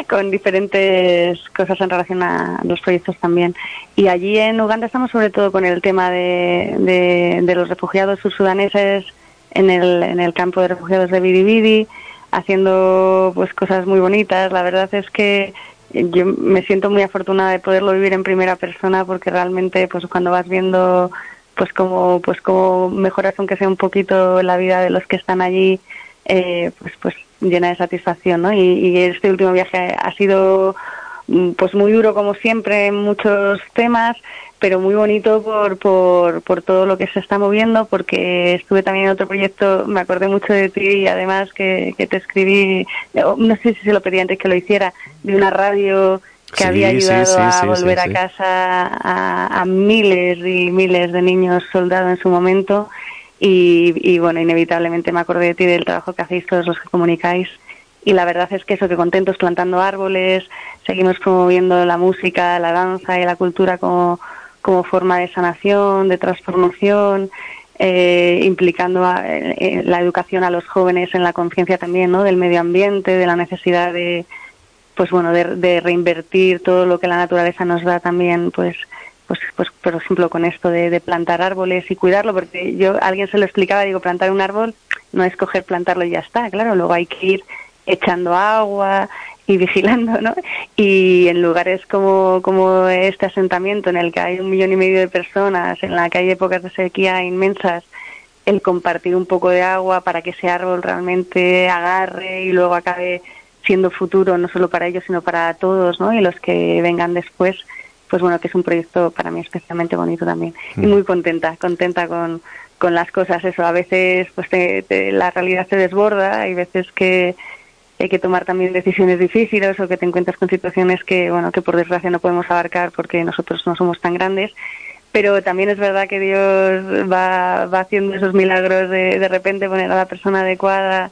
con diferentes cosas en relación a los proyectos también. Y allí en Uganda estamos sobre todo con el tema de, de, de los refugiados sursudaneses en el, en el campo de refugiados de Bidibidi, haciendo pues cosas muy bonitas. La verdad es que yo me siento muy afortunada de poderlo vivir en primera persona porque realmente pues cuando vas viendo pues como pues como mejoras aunque sea un poquito la vida de los que están allí eh, pues pues llena de satisfacción ¿no? y, este último viaje ha sido mm, pues muy duro como siempre en muchos temas pero muy bonito por, por, por todo lo que se está moviendo, porque estuve también en otro proyecto, me acordé mucho de ti y además que, que te escribí, no sé si se lo pedí antes que lo hiciera, de una radio que Sí, había ayudado sí, a volver a casa a, a miles y miles de niños soldados en su momento. Y, y bueno, inevitablemente me acordé de ti, del trabajo que hacéis todos los que comunicáis. Y la verdad es que eso, que contentos plantando árboles, seguimos promoviendo la música, la danza y la cultura como, como forma de sanación, de transformación, eh, implicando a- eh, la educación a los jóvenes en la conciencia también, ¿no? Del medio ambiente, de la necesidad de, pues bueno, de, de reinvertir todo lo que la naturaleza nos da también, pues, pues, pues por ejemplo, con esto de, plantar árboles y cuidarlo, porque yo alguien se lo explicaba, digo, plantar un árbol no es coger, plantarlo y ya está, claro, luego hay que ir echando agua y vigilando, ¿no? Y en lugares como, como este asentamiento en el que hay un millón y medio de personas, en la que hay épocas de sequía inmensas, el compartir un poco de agua para que ese árbol realmente agarre y luego acabe siendo futuro no solo para ellos sino para todos ¿no? y los que vengan después pues bueno que es un proyecto para mí especialmente bonito también y Mm. muy contenta contenta con, con las cosas eso a veces pues te- te- la realidad se desborda hay veces que hay que tomar también decisiones difíciles o que te encuentras con situaciones que bueno que por desgracia no podemos abarcar porque nosotros no somos tan grandes pero también es verdad que Dios va, va haciendo esos milagros de de repente poner a la persona adecuada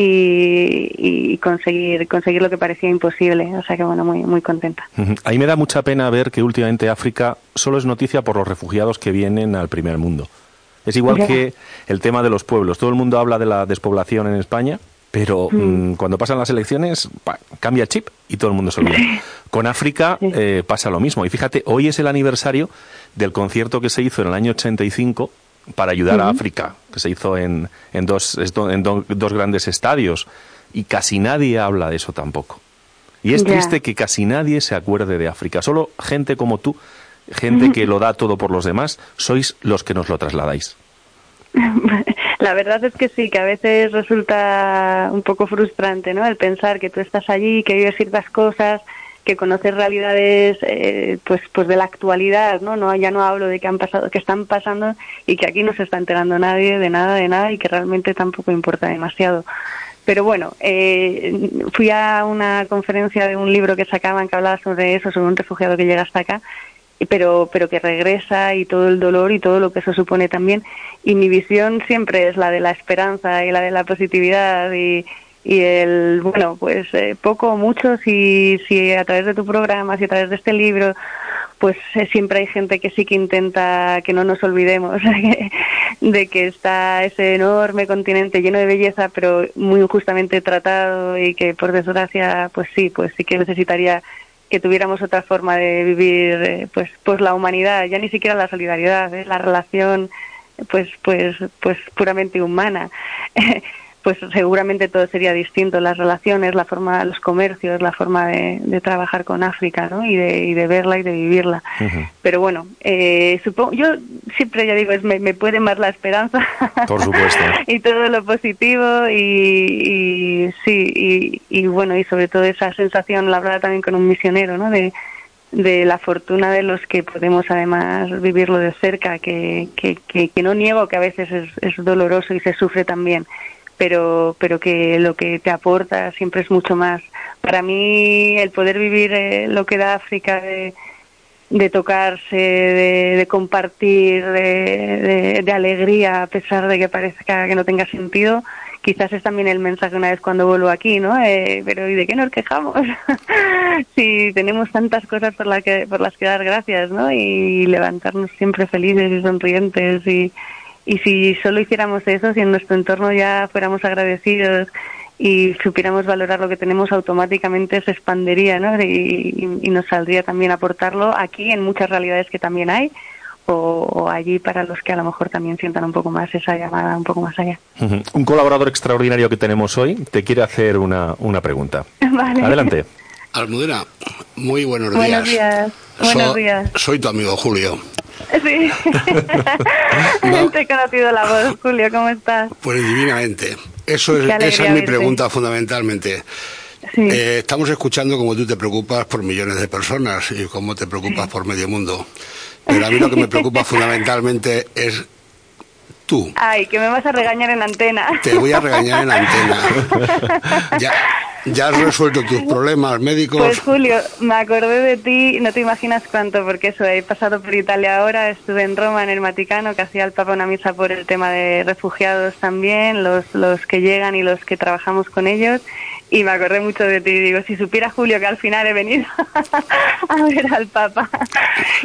y, y conseguir conseguir lo que parecía imposible o sea que bueno muy muy contenta. Ahí me da mucha pena ver que últimamente África solo es noticia por los refugiados que vienen al primer mundo. Es igual que el tema de los pueblos. Todo el mundo habla de la despoblación en España, pero mm, cuando pasan las elecciones cambia el chip y todo el mundo se olvida. [LAUGHS] Con África eh, pasa lo mismo. Y fíjate, hoy es el aniversario del concierto que se hizo en el año 85 para ayudar a. África, que se hizo en, en, dos, en do- dos grandes estadios. Y casi nadie habla de eso tampoco. Y es triste que casi nadie se acuerde de África. Solo gente como tú gente que lo da todo por los demás, sois los que nos lo trasladáis. [LAUGHS] La verdad es que sí, que a veces resulta un poco frustrante, ¿no? El pensar que tú estás allí, que vives ciertas cosas, que conoces realidades, eh, pues, pues de la actualidad, ¿no? No, ya no hablo de que han pasado, que están pasando y que aquí no se está enterando nadie de nada, de nada y que realmente tampoco importa demasiado. Pero bueno, eh, fui a una conferencia de un libro que sacaban que hablaba sobre eso, sobre un refugiado que llega hasta acá pero pero que regresa y todo el dolor y todo lo que eso supone también y mi visión siempre es la de la esperanza y la de la positividad y, y el bueno pues eh, poco o mucho si si a través de tu programa si a través de este libro pues eh, siempre hay gente que sí que intenta que no nos olvidemos [LAUGHS] de que está ese enorme continente lleno de belleza pero muy injustamente tratado y que por desgracia pues sí pues sí que necesitaría que tuviéramos otra forma de vivir eh, pues pues la humanidad ya ni siquiera la solidaridad ¿eh? la relación pues pues pues puramente humana [LAUGHS] pues seguramente todo sería distinto las relaciones la forma los comercios la forma de, de trabajar con África ¿no? y de y de verla y de vivirla. Pero bueno eh, supongo yo siempre ya digo es me, me puede más la esperanza. Por supuesto. [LAUGHS] y todo lo positivo y, y sí y, y bueno y sobre todo esa sensación la hablaba también con un misionero no de de la fortuna de los que podemos además vivirlo de cerca que, que, que, que no niego que a veces es, es doloroso y se sufre también pero pero que lo que te aporta siempre es mucho más para mí el poder vivir eh, lo que da África de de tocarse, de, compartir, de alegría, a pesar de que parezca que no tenga sentido. Quizás es también el mensaje una vez cuando vuelvo aquí, ¿no? Eh, pero ¿y de qué nos quejamos? [LAUGHS] si tenemos tantas cosas por, la que, por las que dar gracias, ¿no? Y levantarnos siempre felices y sonrientes y, y si solo hiciéramos eso, si en nuestro entorno ya fuéramos agradecidos y supiéramos valorar lo que tenemos, automáticamente se expandería, ¿no? Y, y- y nos saldría también aportarlo aquí en muchas realidades que también hay o, o allí para los que a lo mejor también sientan un poco más esa llamada un poco más allá. Un colaborador extraordinario que tenemos hoy te quiere hacer una, una pregunta. [LAUGHS] Vale. Adelante. Almudena, muy buenos días. Buenos días. Buenos So- días. Soy tu amigo Julio. Sí. [LAUGHS] Te he conocido la voz, Julio, ¿cómo estás? Pues divinamente. Eso es, esa es mi verte. pregunta fundamentalmente. Sí. Eh, estamos escuchando cómo tú te preocupas por millones de personas y cómo te preocupas por medio mundo. Pero a mí lo que me preocupa [LAUGHS] fundamentalmente es tú. Ay, que me vas a regañar en antena. Te voy a regañar en antena. [LAUGHS] Ya, ya has resuelto tus problemas médicos. Pues Julio, me acordé de ti, no te imaginas cuánto, porque eso, he pasado por Italia ahora, estuve en Roma, en el Vaticano, que hacía el Papa una misa por el tema de refugiados también, los, los que llegan y los que trabajamos con ellos, y me acordé mucho de ti, digo, si supiera Julio que al final he venido [LAUGHS] a ver al Papa.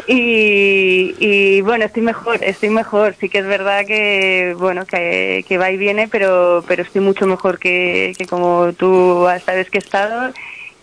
Y, y bueno, estoy mejor, estoy mejor, sí que es verdad que, bueno, que, que va y viene, pero, pero estoy mucho mejor que, que como tú vez que he estado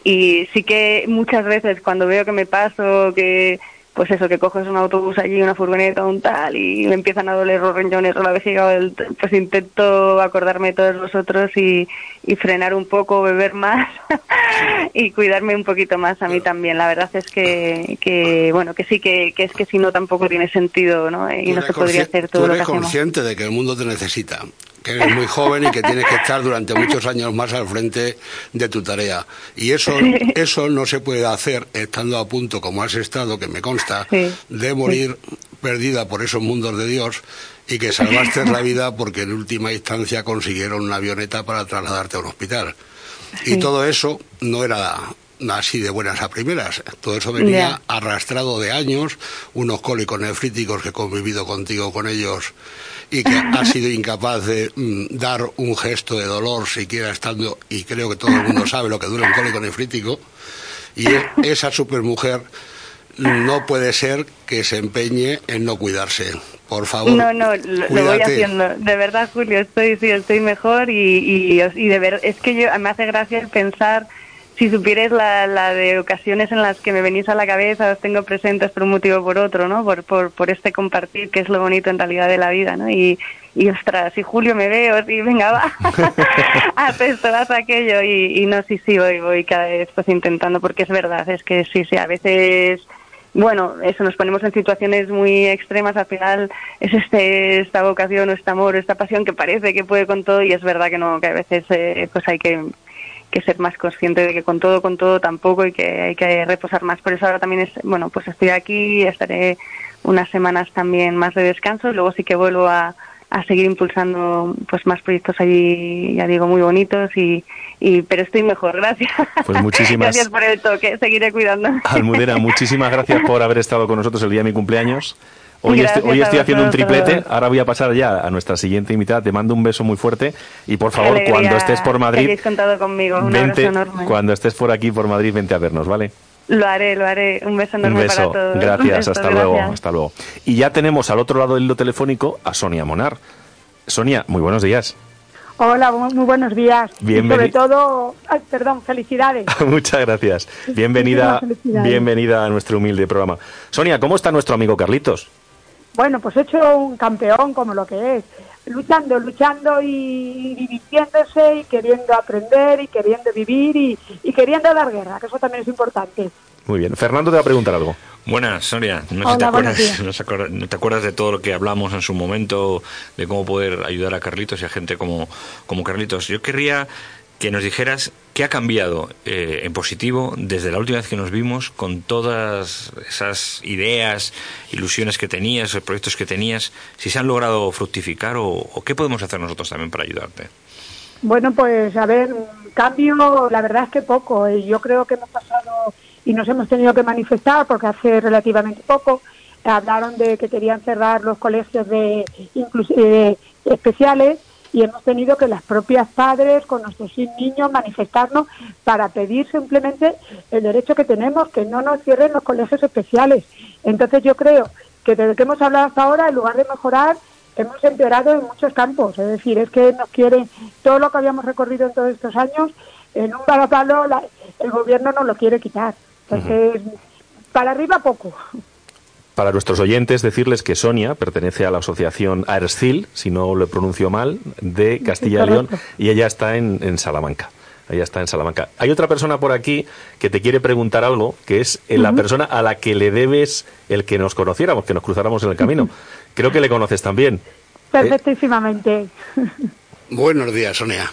y sí que muchas veces cuando veo que me paso que pues eso que coges un autobús allí una furgoneta un tal y me empiezan a doler los riñones o la vejiga pues intento acordarme de todos los otros y, y frenar un poco beber más [LAUGHS] y cuidarme un poquito más a mí también. La verdad es que, que bueno que sí que, que es que si no tampoco tiene sentido ¿no? y no se podría hacer todo lo que eres hacemos. consciente de que el mundo te necesita, que eres muy joven y que tienes que estar durante muchos años más al frente de tu tarea. Y eso, eso no se puede hacer estando a punto, como has estado, que me consta, Sí. de morir perdida por esos mundos de Dios y que salvaste la vida porque en última instancia consiguieron una avioneta para trasladarte a un hospital. Y todo eso no era así de buenas a primeras. Todo eso venía arrastrado de años, unos cólicos nefríticos que he convivido contigo con ellos y que has sido incapaz de mm, dar un gesto de dolor siquiera estando, y creo que todo el mundo sabe lo que dura un cólico nefrítico, y e- esa supermujer no puede ser que se empeñe en no cuidarse. Por favor, No, no, lo, lo voy haciendo. De verdad, Julio, estoy, sí, estoy mejor y, y, y de ver, es que yo, me hace gracia el pensar, si supierais la, la de ocasiones en las que me venís a la cabeza, os tengo presentes por un motivo o por otro, ¿no? Por, por, por este compartir, que es lo bonito en realidad de la vida, ¿no? Y, y ostras, si Julio me veo, sí, venga, va, haz esto, haz aquello. Y, y no, sí, sí, voy, voy cada vez pues intentando, porque es verdad, es que sí, sí, a veces bueno, eso, nos ponemos en situaciones muy extremas, al final es este, esta vocación, o este amor, esta pasión que parece que puede con todo y es verdad que no, que a veces eh, pues hay que, que ser más consciente de que con todo, con todo tampoco y que hay que reposar más. Por eso ahora también es, bueno, pues estoy aquí, estaré unas semanas también más de descanso y luego sí que vuelvo a, a seguir impulsando pues más proyectos allí, ya digo, muy bonitos y, y pero estoy mejor, gracias. Pues [LAUGHS] muchísimas- gracias por el toque, seguiré cuidando. Almudena, muchísimas gracias por haber estado con nosotros el día de mi cumpleaños. Hoy, Gracias estoy, hoy a estoy haciendo un triplete, ahora voy a pasar ya a nuestra siguiente invitada. Te mando un beso muy fuerte y por favor, Alegría cuando estés por Madrid, contado conmigo, un vente, enorme. cuando estés por aquí por Madrid, vente a vernos, ¿vale? Lo haré, lo haré. Un beso Un enorme beso, para todos. Un gracias, beso, hasta luego, gracias. hasta luego. Y ya tenemos al otro lado del hilo telefónico a Sonia Monar. Sonia, muy buenos días. Hola, muy buenos días. Y Bienveni- sobre todo, ay, perdón, felicidades. [LAUGHS] Muchas gracias. Bienvenida, bienvenida a nuestro humilde programa. Sonia, ¿cómo está nuestro amigo Carlitos? Bueno, pues he hecho un campeón como lo que es, luchando, luchando y divirtiéndose y queriendo aprender y queriendo vivir y, y queriendo dar guerra, que eso también es importante. Muy bien. Fernando te va a preguntar algo. Buenas, Sonia. No, sé Hola, si te acuerdas, no se acuerda- no te acuerdas de todo lo que hablamos en su momento, de cómo poder ayudar a Carlitos y a gente como, como Carlitos. Yo querría que nos dijeras qué ha cambiado eh, en positivo desde la última vez que nos vimos con todas esas ideas, ilusiones que tenías, proyectos que tenías, si se han logrado fructificar o, qué podemos hacer nosotros también para ayudarte. Bueno, pues a ver, cambio, la verdad es que poco. Eh, Yo creo que hemos pasado y nos hemos tenido que manifestar porque hace relativamente poco hablaron de que querían cerrar los colegios de eh, especiales y hemos tenido que las propias padres con nuestros niños manifestarnos para pedir simplemente el derecho que tenemos, que no nos cierren los colegios especiales. Entonces yo creo que desde que hemos hablado hasta ahora, en lugar de mejorar, hemos empeorado en muchos campos. Es decir, es que nos quieren todo lo que habíamos recorrido en todos estos años, en un varapalo la- el gobierno nos lo quiere quitar. Entonces, para arriba poco. Para nuestros oyentes, decirles que Sonia pertenece a la asociación AERSCIL, si no lo pronuncio mal, de Castilla y León, y ella está en, en Salamanca. Ella está en Salamanca. Hay otra persona por aquí que te quiere preguntar algo, que es eh, la persona a la que le debes el que nos conociéramos, que nos cruzáramos en el camino. Creo que le conoces también. Perfectísimamente. [LAUGHS] Buenos días, Sonia.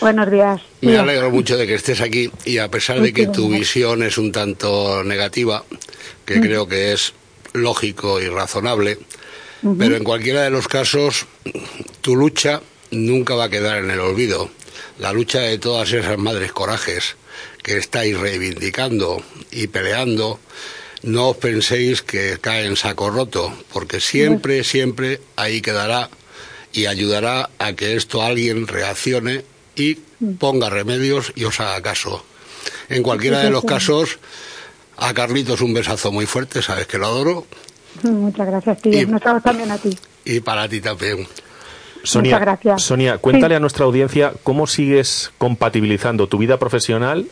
Buenos días. Me alegro mucho de que estés aquí y a pesar de que tu visión es un tanto negativa, que creo que es lógico y razonable, pero en cualquiera de los casos tu lucha nunca va a quedar en el olvido. La lucha de todas esas madres corajes que estáis reivindicando y peleando, no os penséis que cae en saco roto, porque siempre, siempre ahí quedará y ayudará a que esto alguien reaccione y ponga remedios y os haga caso. En cualquiera de los casos, a Carlitos un besazo muy fuerte, sabes que lo adoro, Muchas gracias, tío. Y- Nosotros también a ti. y para ti también. Sonia, Muchas gracias. Sonia, cuéntale Sí. a nuestra audiencia cómo sigues compatibilizando tu vida profesional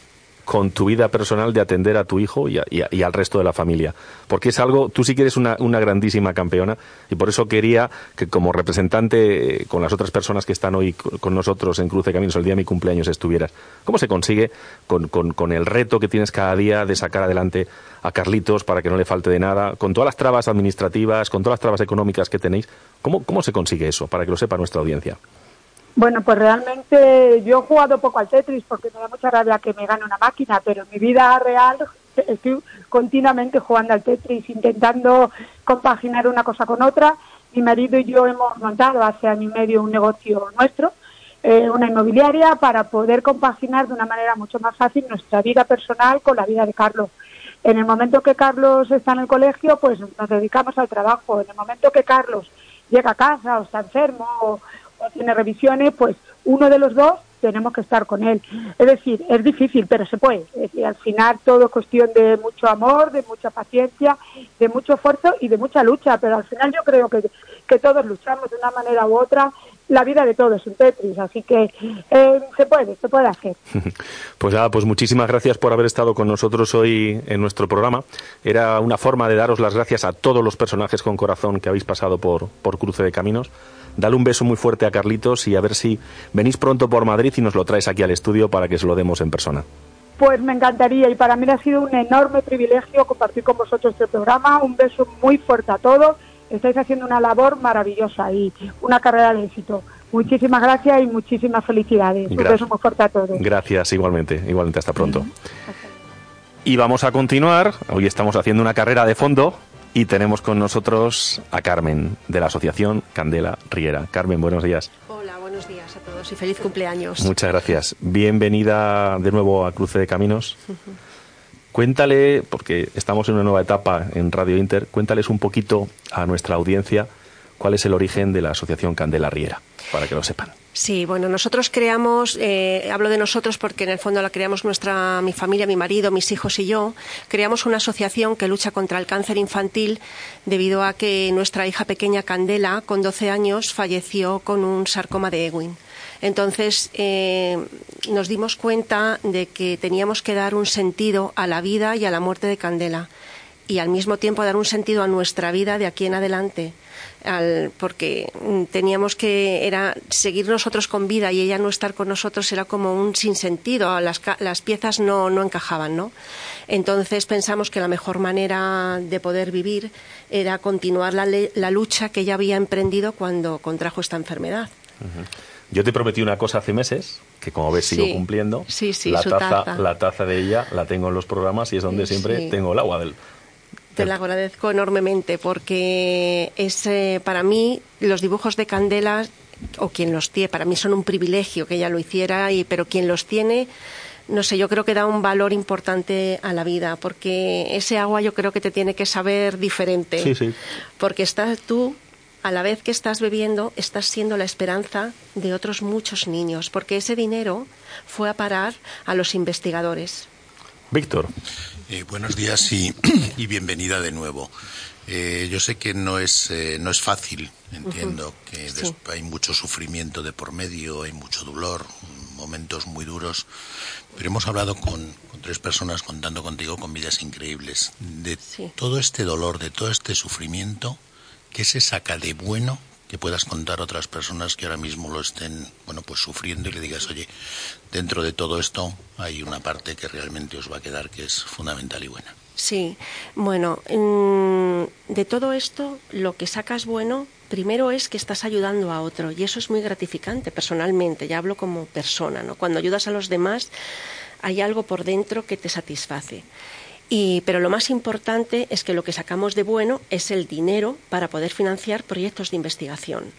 con tu vida personal de atender a tu hijo y, a- y al resto de la familia. Porque es algo, tú sí que eres una, grandísima campeona y por eso quería que como representante eh, con las otras personas que están hoy co- con nosotros en Cruce Caminos el día de mi cumpleaños estuvieras. ¿Cómo se consigue con, con- con el reto que tienes cada día de sacar adelante a Carlitos para que no le falte de nada, con todas las trabas administrativas, con todas las trabas económicas que tenéis? ¿Cómo, cómo se consigue eso para que lo sepa nuestra audiencia? Bueno, pues realmente yo he jugado poco al Tetris porque me da mucha rabia que me gane una máquina, pero en mi vida real estoy continuamente jugando al Tetris, intentando compaginar una cosa con otra. Mi marido y yo hemos montado hace año y medio un negocio nuestro, eh, una inmobiliaria, para poder compaginar de una manera mucho más fácil nuestra vida personal con la vida de Carlos. En el momento que Carlos está en el colegio, pues nos dedicamos al trabajo. En el momento que Carlos llega a casa o está enfermo o, o tiene revisiones, pues uno de los dos tenemos que estar con él. Es decir, es difícil, pero se puede. Es decir, al final todo es cuestión de mucho amor, de mucha paciencia, de mucho esfuerzo y de mucha lucha, pero al final yo creo que, que todos luchamos de una manera u otra. La vida de todos es un Tetris, así que eh, se puede, se puede hacer. [LAUGHS] Pues nada, pues muchísimas gracias por haber estado con nosotros hoy en nuestro programa. Era una forma de daros las gracias a todos los personajes con corazón que habéis pasado por, por Cruce de Caminos. Dale un beso muy fuerte a Carlitos y a ver si venís pronto por Madrid y nos lo traes aquí al estudio para que se lo demos en persona. Pues me encantaría y para mí ha sido un enorme privilegio compartir con vosotros este programa. Un beso muy fuerte a todos. Estáis haciendo una labor maravillosa y una carrera de éxito. Muchísimas gracias y muchísimas felicidades. Un beso muy fuerte a todos. Gracias, igualmente, igualmente, hasta pronto. Y vamos a continuar. Hoy estamos haciendo una carrera de fondo y tenemos con nosotros a Carmen, de la Asociación Candela Riera. Carmen, buenos días. Hola, buenos días a todos y feliz cumpleaños. Muchas gracias. Bienvenida de nuevo a Cruce de Caminos. Cuéntale, porque estamos en una nueva etapa en Radio Inter, cuéntales un poquito a nuestra audiencia cuál es el origen de la Asociación Candela Riera, para que lo sepan. Sí, bueno, nosotros creamos, eh, hablo de nosotros porque en el fondo la creamos nuestra, mi familia, mi marido, mis hijos y yo, creamos una asociación que lucha contra el cáncer infantil debido a que nuestra hija pequeña Candela, con 12 años, falleció con un sarcoma de Ewing. Entonces eh, nos dimos cuenta de que teníamos que dar un sentido a la vida y a la muerte de Candela y al mismo tiempo dar un sentido a nuestra vida de aquí en adelante. Al- porque mm, teníamos que era seguir nosotros con vida y ella no estar con nosotros era como un sinsentido, las, las piezas no, no encajaban, ¿no? Entonces pensamos que la mejor manera de poder vivir era continuar la, la lucha que ella había emprendido cuando contrajo esta enfermedad. Yo te prometí una cosa hace meses, que como ves sigo Sí. cumpliendo. Sí, sí, la taza, taza. La taza de ella la tengo en los programas y es donde siempre tengo el agua del... Te lo agradezco enormemente porque es eh, para mí los dibujos de Candela o quien los tiene, para mí son un privilegio que ella lo hiciera, y, pero quien los tiene, no sé, yo creo que da un valor importante a la vida porque ese agua yo creo que te tiene que saber diferente. Sí, sí. Porque estás tú, a la vez que estás bebiendo, estás siendo la esperanza de otros muchos niños, porque ese dinero fue a parar a los investigadores. Víctor. Eh, buenos días y, [CLEARS THROAT] y bienvenida de nuevo. Eh, yo sé que no es, eh, no es fácil, entiendo que Sí. hay mucho sufrimiento de por medio, hay mucho dolor, momentos muy duros, pero hemos hablado con, con tres personas contando contigo con vidas increíbles. De todo este dolor, de todo este sufrimiento, ¿qué se saca de bueno que puedas contar a otras personas que ahora mismo lo estén, bueno, pues sufriendo y le digas, oye, dentro de todo esto hay una parte que realmente os va a quedar que es fundamental y buena? Sí, bueno, mm, de todo esto lo que sacas bueno primero es que estás ayudando a otro y eso es muy gratificante personalmente, ya hablo como persona, ¿no? Cuando ayudas a los demás hay algo por dentro que te satisface. Y, pero lo más importante es que lo que sacamos de bueno es el dinero para poder financiar proyectos de investigación.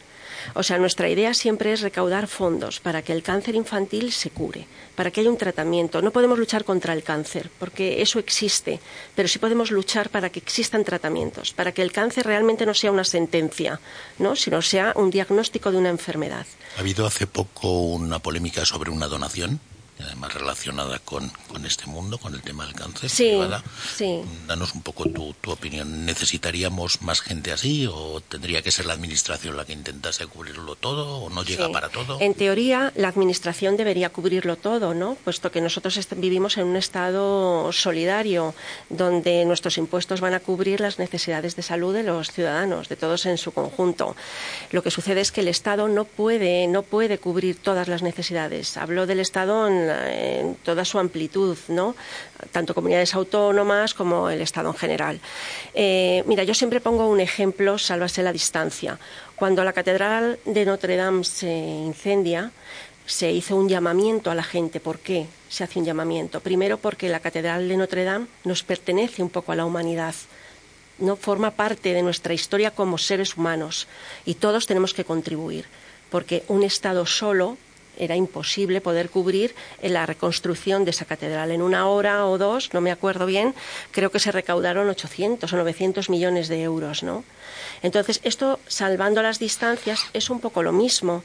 O sea, nuestra idea siempre es recaudar fondos para que el cáncer infantil se cure, para que haya un tratamiento. No podemos luchar contra el cáncer, porque eso existe, pero sí podemos luchar para que existan tratamientos, para que el cáncer realmente no sea una sentencia, ¿no? sino sea un diagnóstico de una enfermedad. Ha habido hace poco una polémica sobre una donación, además relacionada con, con este mundo, con el tema del cáncer. Sí, privada. sí. Danos un poco tu, tu opinión. ¿Necesitaríamos más gente así o tendría que ser la administración la que intentase cubrirlo todo o no llega Sí. para todo? En teoría, la Administración debería cubrirlo todo, ¿no? Puesto que nosotros vivimos en un Estado solidario, donde nuestros impuestos van a cubrir las necesidades de salud de los ciudadanos, de todos en su conjunto. Lo que sucede es que el Estado no puede, no puede cubrir todas las necesidades. Hablo del Estado en, en toda su amplitud, ¿no? Tanto comunidades autónomas como el Estado en general. Eh, mira, yo siempre pongo un ejemplo, sálvase la distancia. Cuando la Catedral de Notre Dame se incendia, se hizo un llamamiento a la gente. ¿Por qué se hace un llamamiento? Primero porque la Catedral de Notre Dame nos pertenece un poco a la humanidad. No forma parte de nuestra historia como seres humanos y todos tenemos que contribuir, porque un Estado solo era imposible poder cubrir en la reconstrucción de esa catedral. En una hora o dos, no me acuerdo bien, creo que se recaudaron 800 o 900 millones de euros, ¿no? Entonces, esto, salvando las distancias, es un poco lo mismo.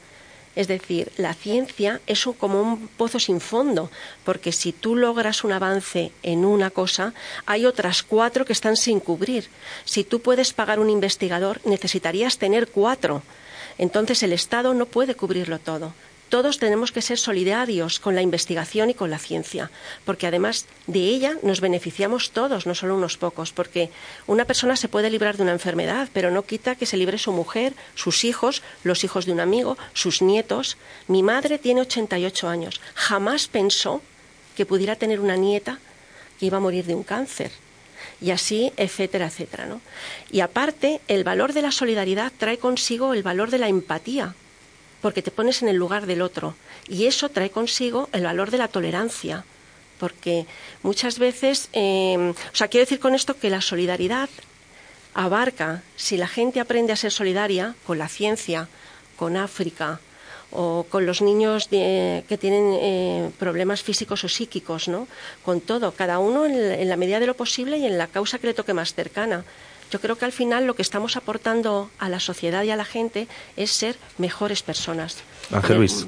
Es decir, la ciencia es como un pozo sin fondo, porque si tú logras un avance en una cosa, hay otras cuatro que están sin cubrir. Si tú puedes pagar un investigador, necesitarías tener cuatro. Entonces el Estado no puede cubrirlo todo. Todos tenemos que ser solidarios con la investigación y con la ciencia, porque además de ella nos beneficiamos todos, no solo unos pocos, porque una persona se puede librar de una enfermedad, pero no quita que se libre su mujer, sus hijos, los hijos de un amigo, sus nietos. Mi madre tiene 88 años, jamás pensó que pudiera tener una nieta que iba a morir de un cáncer. Y así, etcétera, etcétera. ¿no? Y aparte, el valor de la solidaridad trae consigo el valor de la empatía, porque te pones en el lugar del otro. Y eso trae consigo el valor de la tolerancia, porque muchas veces, eh, o sea, quiero decir con esto que la solidaridad abarca, si la gente aprende a ser solidaria con la ciencia, con África, o con los niños que tienen eh, problemas físicos o psíquicos, ¿no? Con todo, cada uno en, la medida de lo posible y en la causa que le toque más cercana. Yo creo que al final lo que estamos aportando a la sociedad y a la gente es ser mejores personas. Ángel Luis.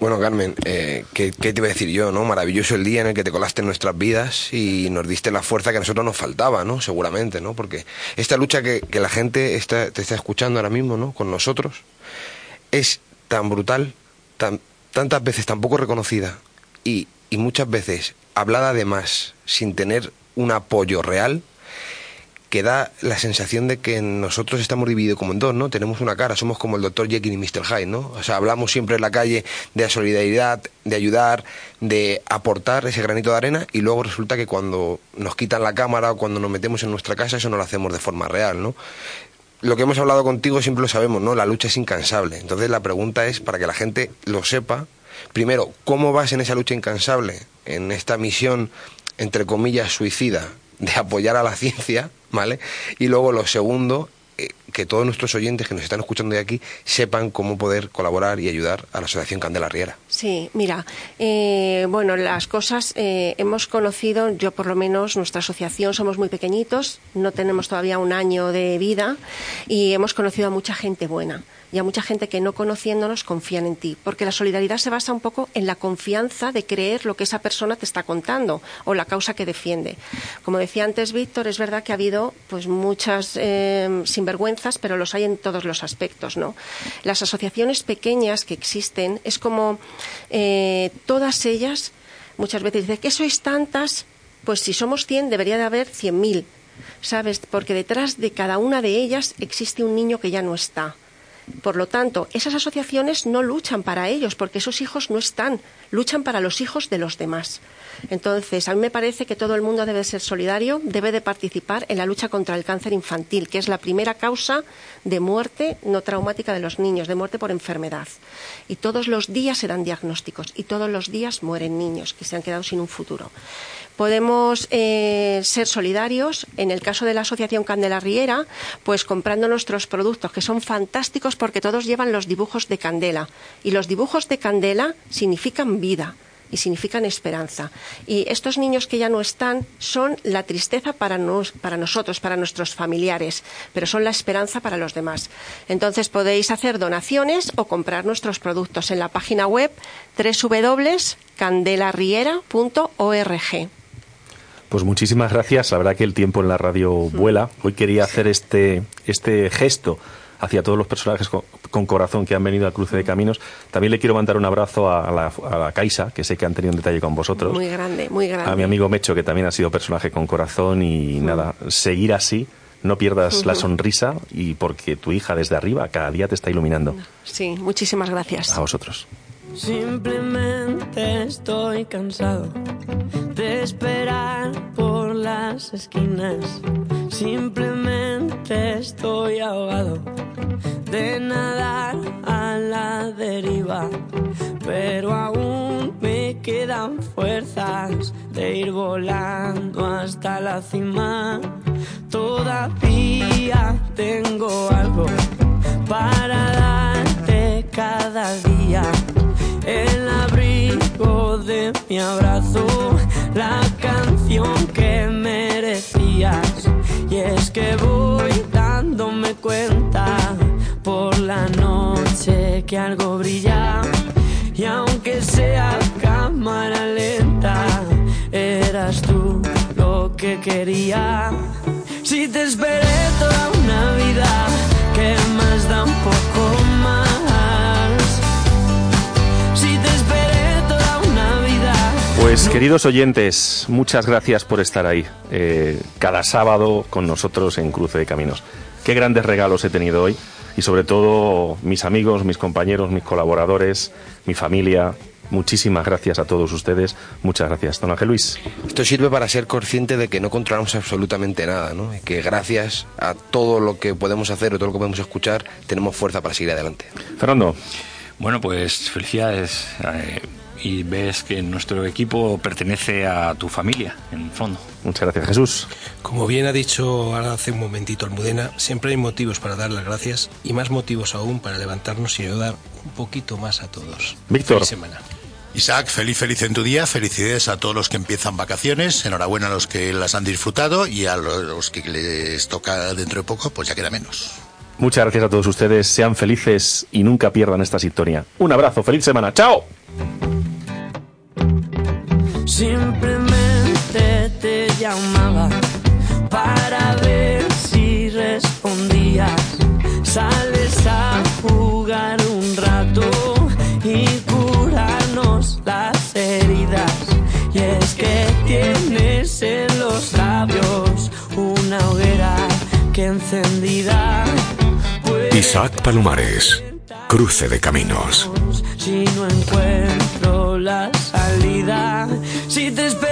Bueno, Carmen, eh, ¿qué, te iba a decir yo, no? Maravilloso el día en el que te colaste en nuestras vidas y nos diste la fuerza que a nosotros nos faltaba, ¿no? Seguramente, ¿no? Porque esta lucha que, la gente está, te está escuchando ahora mismo, ¿no? Con nosotros, es tan brutal, tan, tantas veces tan poco reconocida y, y muchas veces hablada de más sin tener un apoyo real, que da la sensación de que nosotros estamos divididos como en dos, ¿no? Tenemos una cara, somos como el doctor Jekyll y Mr. Hyde, ¿no? O sea, hablamos siempre en la calle de la solidaridad, de ayudar, de aportar ese granito de arena y luego resulta que cuando nos quitan la cámara o cuando nos metemos en nuestra casa eso no lo hacemos de forma real, ¿no? lo que hemos hablado contigo siempre lo sabemos, ¿no? La lucha es incansable. Entonces la pregunta es, para que la gente lo sepa, primero, ¿cómo vas en esa lucha incansable, en esta misión, entre comillas, suicida, de apoyar a la ciencia, ¿vale? Y luego lo segundo, eh, que todos nuestros oyentes que nos están escuchando de aquí sepan cómo poder colaborar y ayudar a la Asociación Candela Riera. Sí, mira, eh, bueno, las cosas eh, hemos conocido, yo por lo menos, nuestra asociación somos muy pequeñitos, no tenemos todavía un año de vida y hemos conocido a mucha gente buena y a mucha gente que no conociéndonos confían en ti, porque la solidaridad se basa un poco en la confianza de creer lo que esa persona te está contando o la causa que defiende. Como decía antes Víctor, es verdad que ha habido pues muchas eh, sinvergüenzas, pero los hay en todos los aspectos, ¿no? Las asociaciones pequeñas que existen es como eh, todas ellas muchas veces dicen que sois tantas, pues si somos 100 debería de haber 100.000. ¿Sabes? Porque detrás de cada una de ellas existe un niño que ya no está por lo tanto, esas asociaciones no luchan para ellos, porque esos hijos no están, luchan para los hijos de los demás. Entonces, a mí me parece que todo el mundo debe ser solidario, debe de participar en la lucha contra el cáncer infantil, que es la primera causa de muerte no traumática de los niños, de muerte por enfermedad. Y todos los días se dan diagnósticos y todos los días mueren niños que se han quedado sin un futuro. Podemos eh, ser solidarios, en el caso de la Asociación Candela Riera, pues comprando nuestros productos, que son fantásticos porque todos llevan los dibujos de candela. Y los dibujos de candela significan vida y significan esperanza. Y estos niños que ya no están son la tristeza para, para nosotros, para nuestros familiares, pero son la esperanza para los demás. Entonces podéis hacer donaciones o comprar nuestros productos en la página web www.candelarriera.org. Pues muchísimas gracias. La verdad que el tiempo en la radio vuela. Hoy quería hacer este, este gesto hacia todos los personajes con, corazón que han venido al cruce de caminos. También le quiero mandar un abrazo a la, a la Caixa, que sé que han tenido un detalle con vosotros. Muy grande, muy grande. A mi amigo Mecho, que también ha sido personaje con corazón y nada, seguir así. No pierdas la sonrisa y porque tu hija desde arriba cada día te está iluminando. Sí, muchísimas gracias. A vosotros. Simplemente estoy cansado de esperar por las esquinas. Simplemente estoy ahogado de nadar a la deriva. Pero aún me quedan fuerzas de ir volando hasta la cima. Todavía tengo algo para darte cada día el abrigo de mi abrazo, la canción que merecías. Y es que voy dándome cuenta por la noche que algo brilla. Y aunque sea cámara lenta, eras tú lo que quería. Si te esperé toda una vida, que más da un Pues queridos oyentes, muchas gracias por estar ahí eh, cada sábado con nosotros en Cruce de Caminos. Qué grandes regalos he tenido hoy y sobre todo mis amigos, mis compañeros, mis colaboradores, mi familia, Muchísimas gracias a todos ustedes. Muchas gracias, don Ángel Luis. Esto sirve para ser consciente de que no controlamos absolutamente nada, ¿no? Y que gracias a todo lo que podemos hacer o todo lo que podemos escuchar, tenemos fuerza para seguir adelante. Fernando. Bueno, pues felicidades. eh, y ves que nuestro equipo pertenece a tu familia, en el fondo. Muchas gracias, Jesús. Como bien ha dicho ahora hace un momentito Almudena, siempre hay motivos para dar las gracias y más motivos aún para levantarnos y ayudar un poquito más a todos. Víctor. Feliz semana. Isaac, feliz, feliz en tu día. Felicidades a todos los que empiezan vacaciones. Enhorabuena a los que las han disfrutado y a los que les toca dentro de poco, pues ya queda menos. Muchas gracias a todos ustedes. Sean felices y nunca pierdan esta sintonía. Un abrazo, feliz semana. ¡Chao! Simplemente te llamaba para ver si respondías. Sales a jugar un rato y curarnos las heridas. Y es que tienes en los labios una hoguera que encendida. Isaac Palomares, Cruce de Caminos. si no encuentro la salida. Si te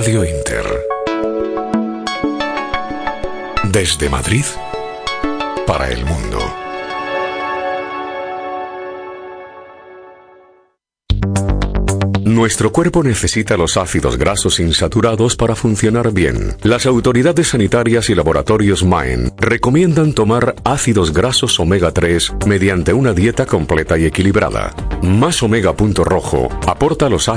Radio Inter. Desde Madrid para el mundo. Nuestro cuerpo necesita los ácidos grasos insaturados para funcionar bien. Las autoridades sanitarias y laboratorios Maen recomiendan tomar ácidos grasos omega 3 mediante una dieta completa y equilibrada. Más omega punto rojo aporta los ácidos